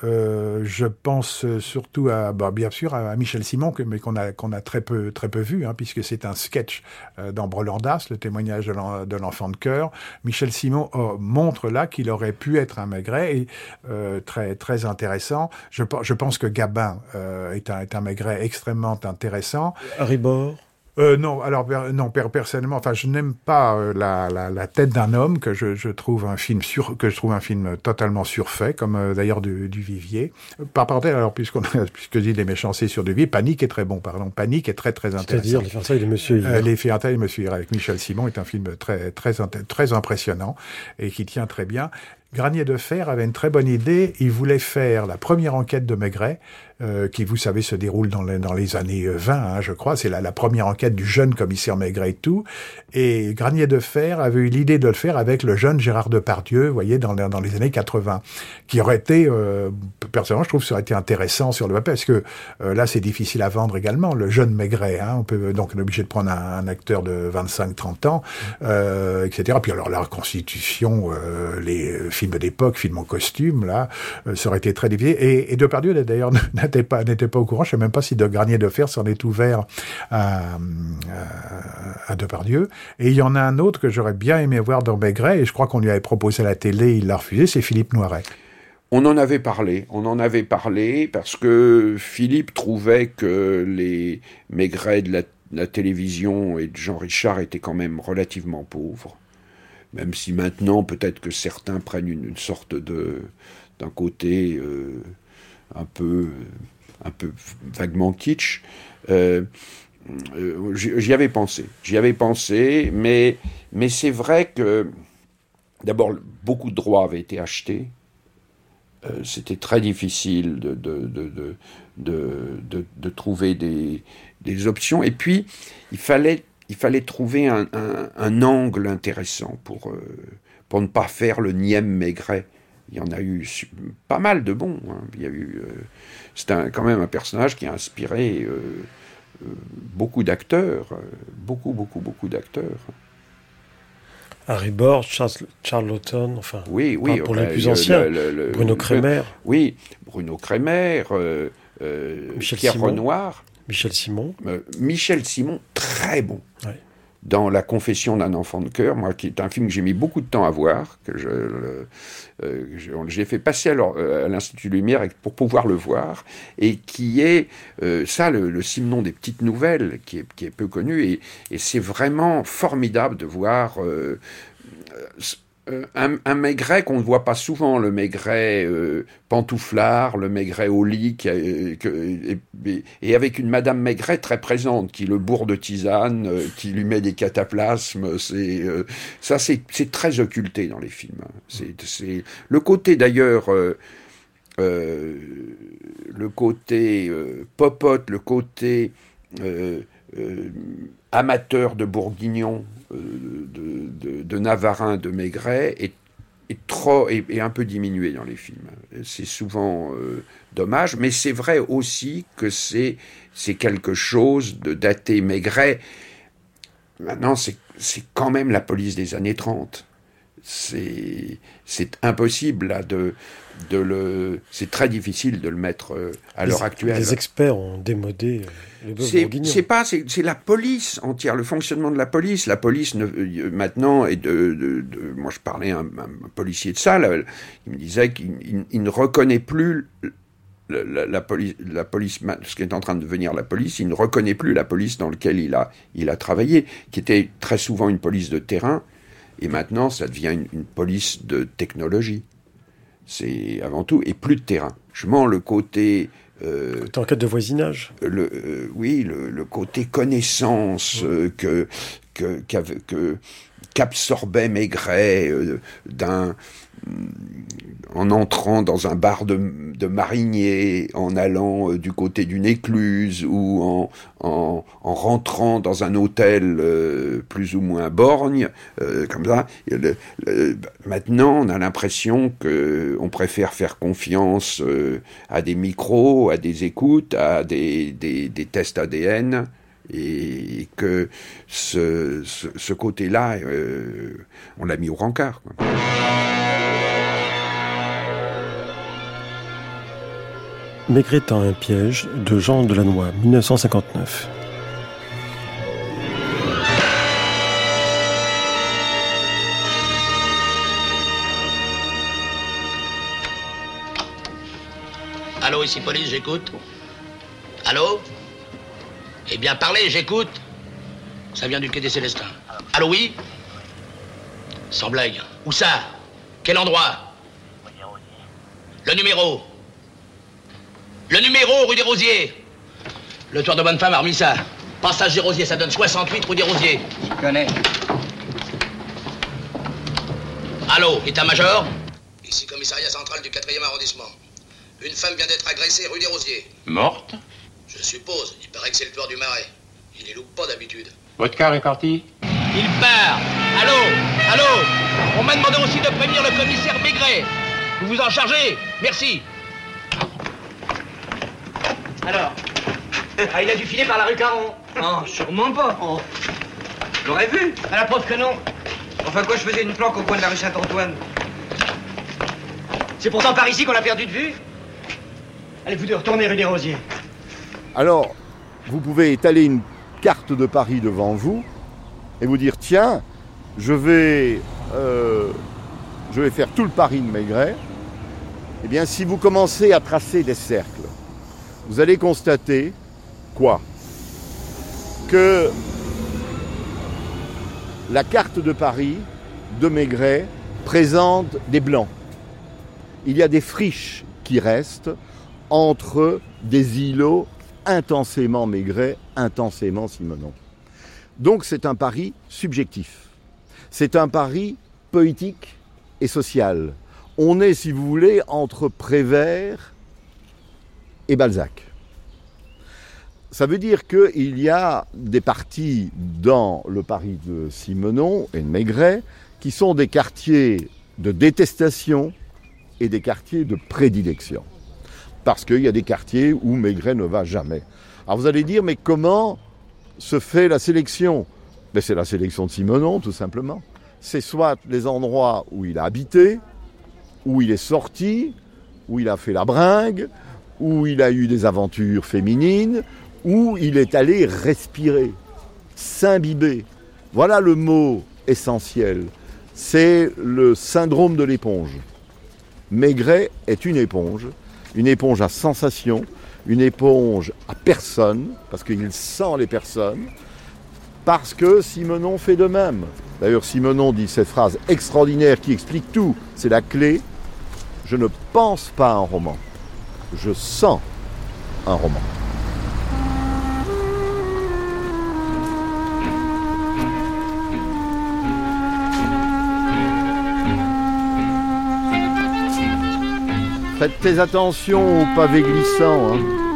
Euh, je pense surtout à, bah, bien sûr, à Michel Simon, mais qu'on a qu'on a très peu très peu vu, hein, puisque c'est un sketch euh, dans Brelandas, le témoignage de l'en- de l'enfant de cœur. Michel Simon euh, montre là qu'il aurait pu être un Maigret et euh, très très intéressant. Je, je pense que Gabin euh, est, un, est un Maigret extrêmement intéressant. Harry Bord Euh, non, alors non, per- personnellement, enfin, je n'aime pas euh, la, la, la tête d'un homme que je, je trouve un film sur que je trouve un film totalement surfait, comme euh, d'ailleurs du, du Vivier. Par parenthèse, alors puisqu'on puisque dit les méchancés sur du Vivier, Panique est très bon, pardon, Panique est très très intéressant. C'est-à-dire Les fiançailles de Monsieur Hir. Euh, les fiançailles de Monsieur Hir avec Michel Simon est un film très très très impressionnant et qui tient très bien. Granier de Fer avait une très bonne idée. Il voulait faire la première enquête de Maigret, euh, qui, vous savez, se déroule dans les, dans les années euh, 20, hein, je crois. C'est la, la première enquête du jeune commissaire Maigret et tout. Et Granier de Fer avait eu l'idée de le faire avec le jeune Gérard Depardieu, vous voyez, dans, dans les années 80, qui aurait été, euh, personnellement, je trouve ça aurait été intéressant sur le papier, parce que euh, là, c'est difficile à vendre également, le jeune Maigret. Hein, on peut donc on est obligé de prendre un, un acteur de 25-30 ans, euh, etc. Puis alors la reconstitution, euh, les euh, films d'époque, films en costume, là, euh, ça aurait été très difficile. Et, et Depardieu d'ailleurs n'était pas n'était pas au courant. Je sais même pas si de Granier de Fer s'en est ouvert à, à, à Depardieu. Et il y en a un autre que j'aurais bien aimé voir dans Maigret, et je crois qu'on lui avait proposé la télé, il l'a refusé, c'est Philippe Noiret. On en avait parlé, on en avait parlé parce que Philippe trouvait que les Maigret de la, télévision et de Jean Richard étaient quand même relativement pauvres. Même si maintenant, peut-être que certains prennent une, une sorte de, d'un côté euh, un peu, un peu vaguement kitsch. Euh, euh, j'y avais pensé, j'y avais pensé, mais, mais c'est vrai que d'abord beaucoup de droits avaient été achetés. Euh, c'était très difficile de, de, de, de, trouver des, des options. Et puis, il fallait, il fallait trouver un, un- angle intéressant pour, pour ne pas faire le Niem Maigret. Il y en a eu pas mal de bons. hein. Il y a eu, euh, c'est un- quand même un personnage qui a inspiré euh, euh, beaucoup d'acteurs, beaucoup, beaucoup, beaucoup d'acteurs. Harry Bord, Charles, Charlotten, enfin, Oui, oui. pas pour les plus anciens, le- le- Bruno Kremer. Oui, Bruno Kremer, Michel Pierre Simon. Renoir. Michel Simon. Michel Simon, très bon. Ouais. Dans La confession d'un enfant de cœur, moi, qui est un film que j'ai mis beaucoup de temps à voir, que je, euh, j'ai fait passer à euh, l'Institut Lumière pour pouvoir le voir, et qui est euh, ça, le, le des petites nouvelles, qui est, qui est peu connu, et, et c'est vraiment formidable de voir euh, euh, un, maigret qu'on ne voit pas souvent, le maigret euh, pantouflard, le maigret au lit, euh, et, avec une Madame Maigret très présente, qui le bourre de tisane, qui lui met des cataplasmes. C'est ça, c'est très occulté dans les films. hein. C'est le côté d'ailleurs. le côté popote, le côté amateur de Bourguignon, euh, de, de, de de Maigret, est, est trop est, un peu diminué dans les films. C'est souvent euh, dommage, mais c'est vrai aussi que c'est quelque chose de daté Maigret. Maintenant, c'est quand même la police des années 30. C'est c'est impossible là de de le c'est très difficile de le mettre euh, à l'heure actuelle. Les experts ont démodé euh, le C'est pas c'est la police entière, le fonctionnement de la police. La police ne, euh, maintenant et de, de, de- moi je parlais à un, un policier de ça, là, il me disait qu'il il- il ne reconnaît plus la, la- la police, la police, ce qui est en train de devenir la police, il ne reconnaît plus la police dans laquelle il a, il a travaillé, qui était très souvent une police de terrain, et maintenant ça devient une, une police de technologie. C'est avant tout, et plus de terrain. Je mens le côté euh, Côté enquête de voisinage. le, euh, oui, le, le côté connaissance euh, que que qu'avait- que qu'absorbait Maigret euh, d'un en entrant dans un bar de, de marinier, en allant euh, du côté d'une écluse ou en, en, en rentrant dans un hôtel euh, plus ou moins borgne, euh, comme ça. Maintenant, on a l'impression que on préfère faire confiance euh, à des micros, à des écoutes, à des, tests ADN. Et que ce, côté-là, euh, on l'a mis au rencard. quoi. Maigret un piège de Jean Delannoy, 1959. Allô, ici police, j'écoute. Allô? Eh bien, parlez, j'écoute. Ça vient du quai des Célestins. Allô, oui? Sans blague. Où ça? Quel endroit? Le numéro Le numéro, rue des Rosiers Le tour de bonne femme a remis ça. Passage des Rosiers, ça donne 68 rue des Rosiers. Je connais. Allô, état-major? Ici, commissariat central du 4e arrondissement. Une femme vient d'être agressée rue des Rosiers. Morte? Je suppose. Il paraît que c'est le tour du marais. Il les loupe pas d'habitude. Votre car est parti? Il part Allô? Allô? On m'a demandé aussi de prévenir le commissaire Maigret. Vous vous en chargez Merci. Alors Ah, il a dû filer par la rue Caron Non, sûrement pas. J'aurais vu. À la preuve que non. Enfin, quoi, je faisais une planque au coin de la rue Saint-Antoine. C'est pourtant par ici qu'on l'a perdu de vue. Allez, vous deux, retournez rue des Rosiers. Alors, vous pouvez étaler une carte de Paris devant vous et vous dire tiens, je vais, euh, je vais faire tout le Paris de Maigret. Eh bien, si vous commencez à tracer des cercles, vous allez constater quoi? Que la carte de Paris de Maigret présente des blancs. Il y a des friches qui restent entre des îlots intensément Maigret, intensément Simenon. Donc c'est un pari subjectif. C'est un pari poétique et social. On est, si vous voulez, entre Prévert et Balzac. Ça veut dire qu'il y a des parties dans le Paris de Simenon et de Maigret qui sont des quartiers de détestation et des quartiers de prédilection. Parce qu'il y a des quartiers où Maigret ne va jamais. Alors vous allez dire, mais comment se fait la sélection? Ben, C'est la sélection de Simenon, tout simplement. C'est soit les endroits où il a habité, où il est sorti, où il a fait la bringue, où il a eu des aventures féminines, où il est allé respirer, s'imbiber. Voilà le mot essentiel. C'est le syndrome de l'éponge. Maigret est une éponge, une éponge à sensation, une éponge à personne, parce qu'il sent les personnes, parce que Simenon fait de même. D'ailleurs, Simenon dit cette phrase extraordinaire qui explique tout, c'est la clé. Je ne pense pas un roman, je sens un roman. Faites tes attention au pavé glissant. hein.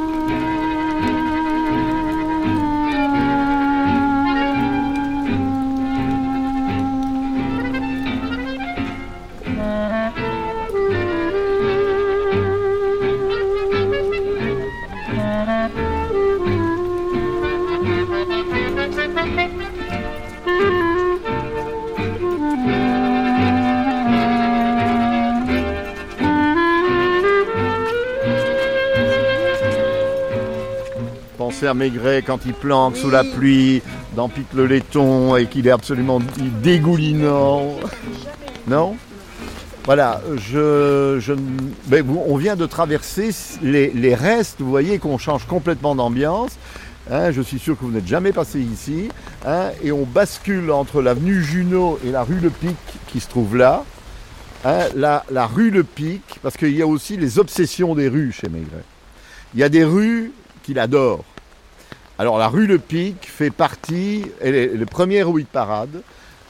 Maigret quand il planque sous la pluie dans Pique le laiton et qu'il est absolument dégoulinant. Non? Voilà, je, je- on vient de traverser les, les restes, vous voyez qu'on change complètement d'ambiance. Hein, je suis sûr que vous n'êtes jamais passé ici. hein, et on bascule entre l'avenue Junot et la rue Le Pic qui se trouve là. Hein, la, la rue Le Pic, parce qu'il y a aussi les obsessions des rues chez Maigret. Il y a des rues qu'il adore. Alors la rue Le Pic fait partie, elle est le premier rue de parade,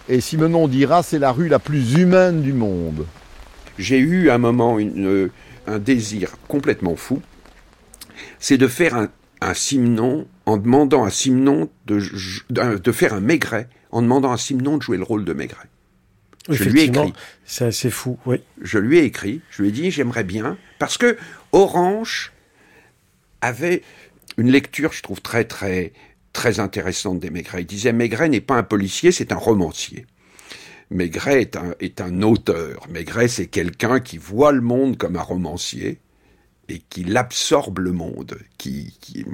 et Simenon dira c'est la rue la plus humaine du monde. J'ai eu un moment une, euh, un désir complètement fou, c'est de faire un, un Simenon en demandant à Simenon de, j- de, de faire un Maigret, en demandant à Simenon de jouer le rôle de Maigret. Je lui ai écrit. c'est assez fou, oui. Je lui ai écrit, je lui ai dit j'aimerais bien, parce que Orange avait une lecture, je trouve, très très très intéressante des Maigret. Il disait Maigret n'est pas un policier, c'est un romancier. Maigret est un, est un auteur. Maigret, c'est quelqu'un qui voit le monde comme un romancier et qui l'absorbe le monde. Qui, qui,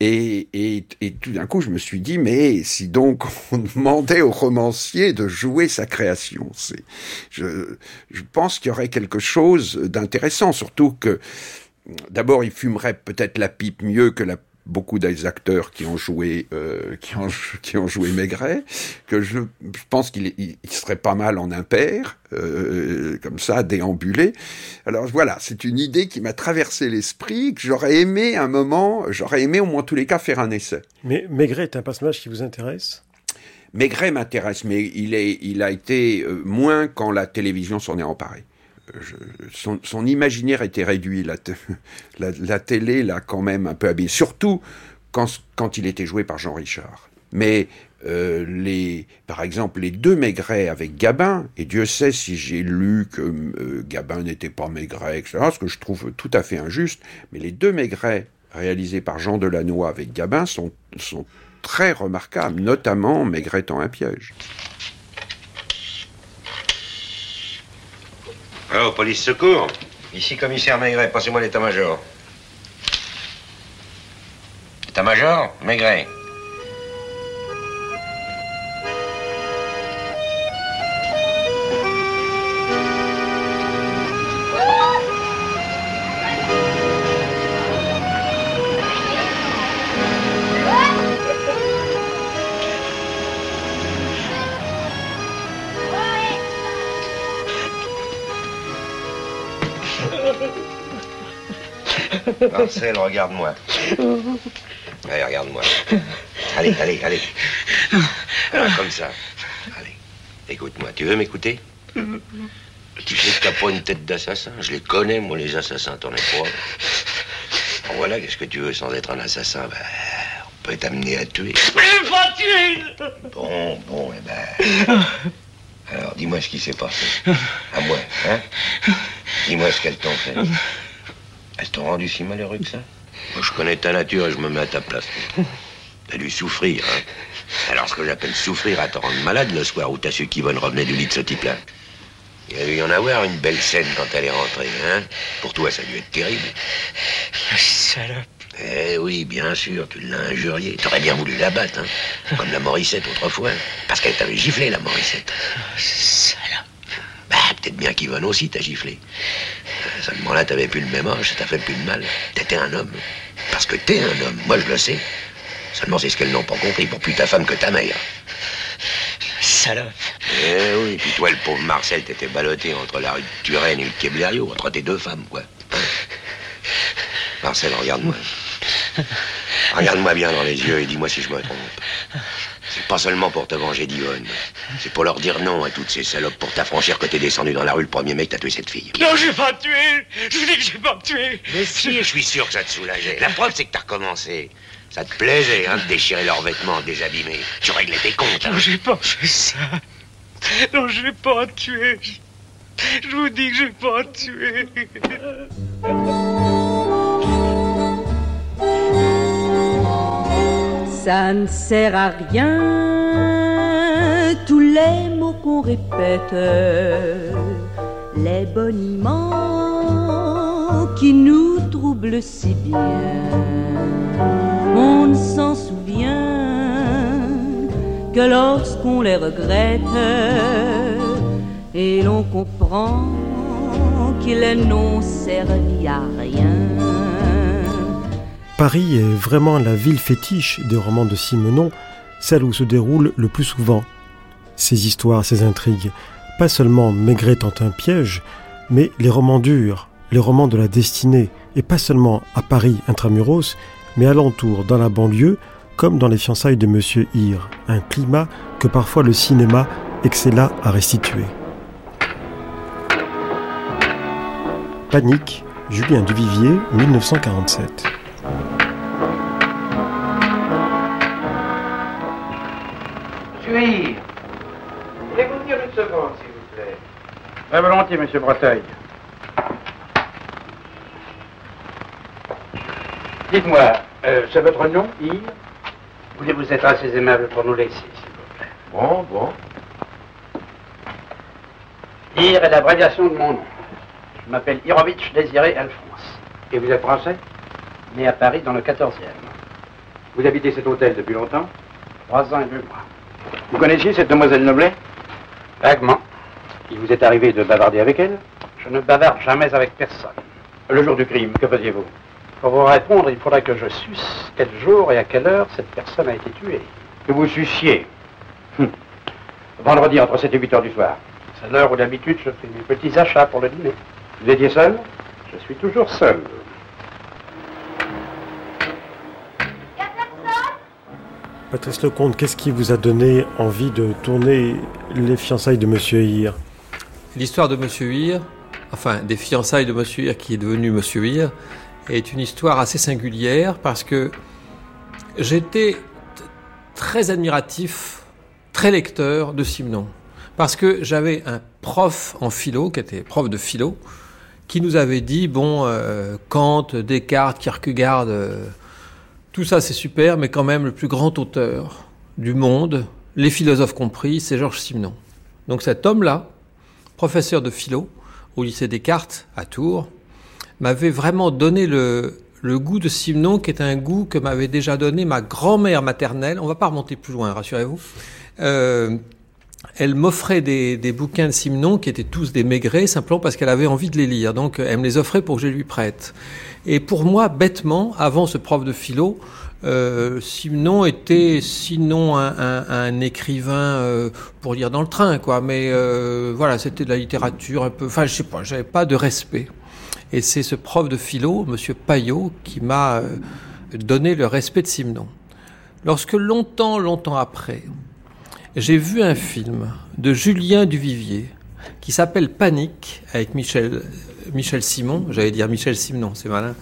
et, et, et tout d'un coup, je me suis dit, mais si donc on demandait au romancier de jouer sa création, c'est, je, je pense qu'il y aurait quelque chose d'intéressant, surtout que d'abord, il fumerait peut-être la pipe mieux que la beaucoup des acteurs qui ont joué euh, qui ont qui ont joué Maigret que je, je pense qu'il est- il, il serait pas mal en impair euh, comme ça déambuler alors voilà c'est une idée qui m'a traversé l'esprit que j'aurais aimé un moment j'aurais aimé au moins en tous les cas faire un essai. Mais Maigret est un personnage qui vous intéresse? Maigret m'intéresse, mais il, est, il a été euh, moins quand la télévision s'en est emparée. Son, imaginaire était réduit. La, télé l'a quand même un peu habillé, surtout quand, il était joué par Jean Richard. Mais euh, par exemple, les deux Maigret avec Gabin, et Dieu sait si j'ai lu que euh, Gabin n'était pas Maigret, etc., ce que je trouve tout à fait injuste, mais les deux Maigret réalisés par Jean Delannoy avec Gabin sont, sont très remarquables, notamment Maigret étant un piège. Oh, police secours. Ici, commissaire Maigret, passez-moi l'état-major. État-major Maigret. Marcel, regarde-moi. Allez, regarde-moi. Allez, allez, allez. Voilà, comme ça. Allez. Écoute-moi, tu veux m'écouter? Tu sais que t'as pas une tête d'assassin? Je les connais, moi, les assassins, t'en es pas. Bon, voilà, qu'est-ce que tu veux sans être un assassin? Ben, on peut t'amener à tuer. Mais pas tuer Bon, bon, eh ben. Alors, dis-moi ce qui s'est passé. À moi, hein? Dis-moi ce qu'elles t'ont fait. Elles t'ont rendu si malheureux que ça Moi, je connais ta nature et je me mets à ta place. T'as dû souffrir, hein Alors, ce que j'appelle souffrir à te rendre malade le soir où t'as su qu'Yvonne revenait du lit de ce type-là. Il y a dû y en avoir une belle scène quand elle est rentrée, hein Pour toi, ça a dû être terrible. Salope. Eh oui, bien sûr, tu l'as injurié. T'aurais bien voulu la battre, hein. Comme la Morissette autrefois. Parce qu'elle t'avait giflé, la Morissette. Salope. Bah, peut-être bien qu'Yvonne aussi t'a giflé. Seulement là, t'avais plus le même âge, ça t'a fait plus de mal. T'étais un homme. Parce que t'es un homme, moi je le sais. Seulement c'est ce qu'elles n'ont pas compris pour plus ta femme que ta mère. Salope. Eh oui, puis toi, le pauvre Marcel, t'étais ballotté entre la rue de Turenne et le Blériot, entre tes deux femmes, quoi. Marcel, regarde-moi. Regarde-moi bien dans les yeux et dis-moi si je me trompe. C'est pas seulement pour te venger d'Yvonne. C'est pour leur dire non à toutes ces salopes pour t'affranchir que t'es descendu dans la rue le premier mec t'as tué cette fille. Non, j'ai pas tué. Je vous dis que j'ai pas tué. Mais si, je suis sûr que ça te soulageait. La preuve, c'est que t'as recommencé. Ça te plaisait, hein, de déchirer leurs vêtements désabîmés. Tu réglais tes comptes, hein. Non, j'ai pas fait ça. Non, j'ai pas tué. Je vous dis que j'ai pas tué. Ça ne sert à rien, tous les mots qu'on répète, les boniments qui nous troublent si bien. On ne s'en souvient que lorsqu'on les regrette et l'on comprend qu'ils n'ont servi à rien. Paris est vraiment la ville fétiche des romans de Simenon, celle où se déroulent le plus souvent ces histoires, ces intrigues. Pas seulement Maigret tente un piège, mais les romans durs, les romans de la destinée, et pas seulement à Paris intramuros, mais alentour, dans la banlieue, comme dans les fiançailles de Monsieur Hir, un climat que parfois le cinéma excella à restituer. Panique, Julien Duvivier, 1947. Monsieur voulez-vous venir une seconde, s'il vous plaît? Très volontiers, monsieur Breteuil. Dites-moi, euh, c'est votre nom, Hir Voulez-vous être assez aimable pour nous laisser, s'il vous plaît? Bon, bon. Hir est l'abréviation de mon nom. Je m'appelle Hirovitch Désiré Alphonse. Et vous êtes français? Né à Paris dans le 14e. Vous habitez cet hôtel depuis longtemps Trois ans et deux mois. Vous connaissiez cette demoiselle Noblet Vaguement. Il vous est arrivé de bavarder avec elle Je ne bavarde jamais avec personne. Le jour du crime, que faisiez-vous Pour vous répondre, il faudra que je suce quel jour et à quelle heure cette personne a été tuée. Que vous suciez Hum. Vendredi, entre 7 et 8 heures du soir. C'est l'heure où d'habitude je fais mes petits achats pour le dîner. Vous étiez seul Je suis toujours seul. Patrice Lecomte, qu'est-ce qui vous a donné envie de tourner les fiançailles de Monsieur Hir? L'histoire de Monsieur Hir, enfin des fiançailles de Monsieur Hir qui est devenu Monsieur Hir, est une histoire assez singulière parce que j'étais très admiratif, très lecteur de Simenon. Parce que j'avais un prof en philo, qui était prof de philo, qui nous avait dit, bon, euh, Kant, Descartes, Kierkegaard, euh, tout ça c'est super, mais quand même le plus grand auteur du monde, les philosophes compris, c'est Georges Simenon. Donc cet homme-là, professeur de philo au lycée Descartes à Tours, m'avait vraiment donné le, le goût de Simenon, qui est un goût que m'avait déjà donné ma grand-mère maternelle. On va pas remonter plus loin, rassurez-vous. Euh, elle m'offrait des, des bouquins de Simenon qui étaient tous des maigrets, simplement parce qu'elle avait envie de les lire. Donc elle me les offrait pour que je lui prête. Et pour moi, bêtement, avant ce prof de philo, euh, Simenon était sinon un, un, un écrivain euh, pour lire dans le train, quoi. Mais euh, voilà, c'était de la littérature un peu. Enfin, je sais pas, j'avais pas de respect. Et c'est ce prof de philo, Monsieur Payot, qui m'a euh, donné le respect de Simenon. Lorsque longtemps, longtemps après, j'ai vu un film de Julien Duvivier qui s'appelle Panique avec Michel, Michel Simon, j'allais dire Michel Simon, c'est malin,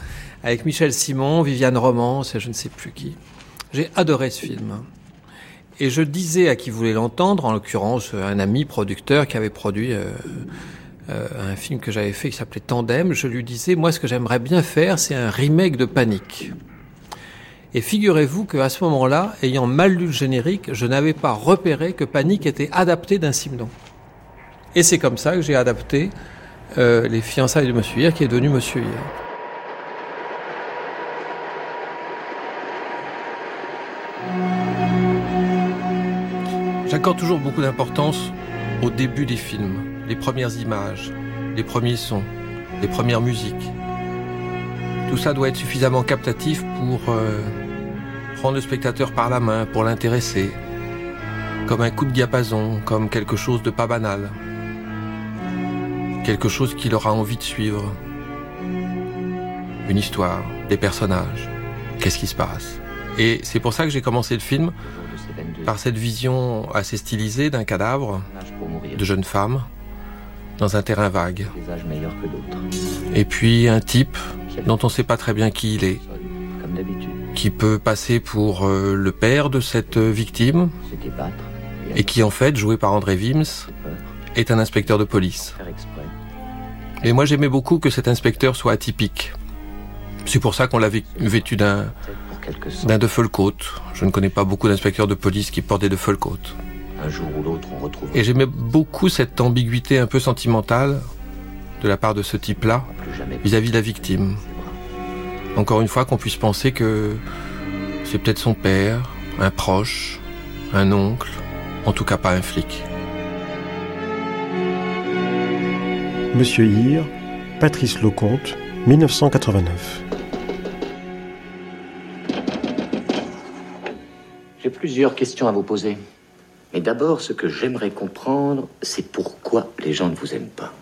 avec Michel Simon, Viviane Romance et je ne sais plus qui. J'ai adoré ce film. Et je disais à qui voulait l'entendre, en l'occurrence un ami producteur qui avait produit euh, euh, un film que j'avais fait qui s'appelait Tandem, je lui disais, moi ce que j'aimerais bien faire, c'est un remake de Panique. Et figurez-vous qu'à ce moment-là, ayant mal lu le générique, je n'avais pas repéré que Panique était adapté d'un Simon. Et c'est comme ça que j'ai adapté euh, les fiançailles de Monsieur Hir, qui est devenu Monsieur Hir. J'accorde toujours beaucoup d'importance au début des films, les premières images, les premiers sons, les premières musiques. Tout ça doit être suffisamment captatif pour euh, prendre le spectateur par la main, pour l'intéresser, comme un coup de diapason, comme quelque chose de pas banal quelque chose qu'il aura envie de suivre. Une histoire, des personnages, qu'est-ce qui se passe. Et c'est pour ça que j'ai commencé le film par cette vision assez stylisée d'un cadavre de jeune femme dans un terrain vague. Et puis un type dont on ne sait pas très bien qui il est, qui peut passer pour euh, le père de cette victime, et qui en fait, joué par André Wims, est un inspecteur de police. Et moi j'aimais beaucoup que cet inspecteur soit atypique. C'est pour ça qu'on l'a vêtu d'un d'un coat. Je ne connais pas beaucoup d'inspecteurs de police qui portent des coat. Un jour ou l'autre, on retrouve. Et j'aimais beaucoup cette ambiguïté un peu sentimentale de la part de ce type-là vis-à-vis de la victime. Encore une fois, qu'on puisse penser que c'est peut-être son père, un proche, un oncle, en tout cas pas un flic. Monsieur Hir, Patrice Lecomte, 1989. J'ai plusieurs questions à vous poser. Mais d'abord, ce que j'aimerais comprendre, c'est pourquoi les gens ne vous aiment pas.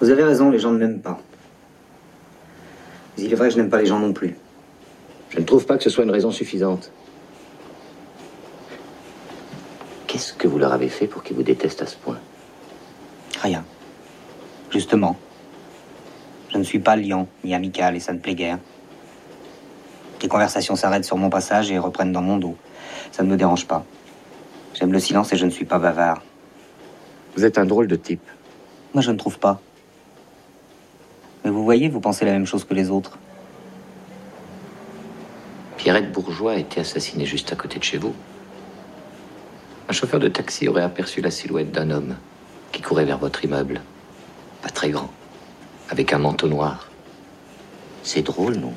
Vous avez raison, les gens ne m'aiment pas. Mais il est vrai que je n'aime pas les gens non plus. Je ne trouve pas que ce soit une raison suffisante. Qu'est-ce que vous leur avez fait pour qu'ils vous détestent à ce point? Rien. Justement. Je ne suis pas lion, ni amical, et ça ne plaît guère. Les conversations s'arrêtent sur mon passage et reprennent dans mon dos. Ça ne me dérange pas. J'aime le silence et je ne suis pas bavard. Vous êtes un drôle de type. Moi, je ne trouve pas. Mais vous voyez, vous pensez la même chose que les autres. Pierrette Bourgeois a été assassinée juste à côté de chez vous. Un chauffeur de taxi aurait aperçu la silhouette d'un homme qui courait vers votre immeuble. Pas très grand, avec un manteau noir. C'est drôle, non?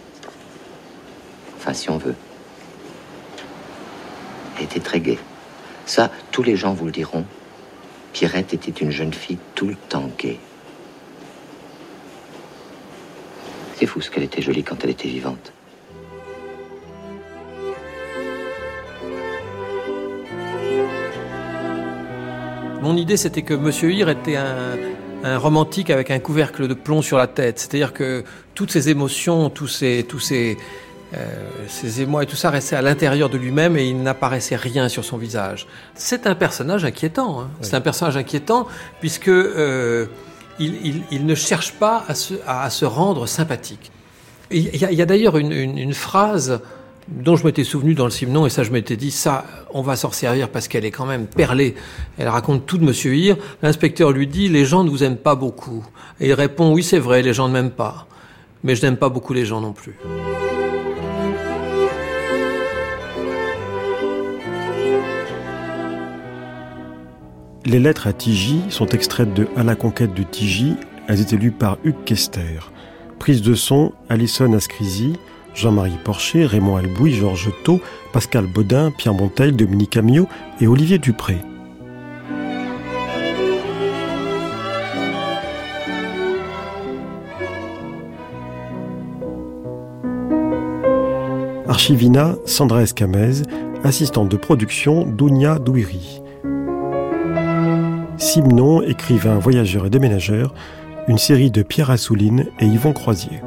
Enfin, si on veut. Elle était très gaie. Ça, tous les gens vous le diront. Pierrette était une jeune fille tout le temps gaie. C'est fou ce qu'elle était jolie quand elle était vivante. Mon idée, c'était que Monsieur Hir était un, un romantique avec un couvercle de plomb sur la tête. C'est-à-dire que toutes ses émotions, tous ces, tous ses euh, émois et tout ça restaient à l'intérieur de lui-même et il n'apparaissait rien sur son visage. C'est un personnage inquiétant. Hein. C'est un personnage inquiétant puisque euh, il, ne cherche pas à se, à, se rendre sympathique. Il y a, d'ailleurs une, une, phrase dont je m'étais souvenu dans le Simon, et ça je m'étais dit, ça, on va s'en servir parce qu'elle est quand même perlée. Elle raconte tout de Monsieur Hir. L'inspecteur lui dit, les gens ne vous aiment pas beaucoup. Et il répond, oui c'est vrai, les gens ne m'aiment pas. Mais je n'aime pas beaucoup les gens non plus. Les lettres à Tigy sont extraites de À la conquête de Tigy. Elles étaient lues par Hugues Kester. Prise de son, Alison Ascrisi, Jean-Marie Porcher, Raymond Albouy, Georges Thau, Pascal Baudin, Pierre Monteil, Dominique Amiot et Olivier Dupré. Archivina, Sandra Escamez, assistante de production, Dounia Douiri. Simon, écrivain, voyageur et déménageur, une série de Pierre Assouline et Yvon Croisier.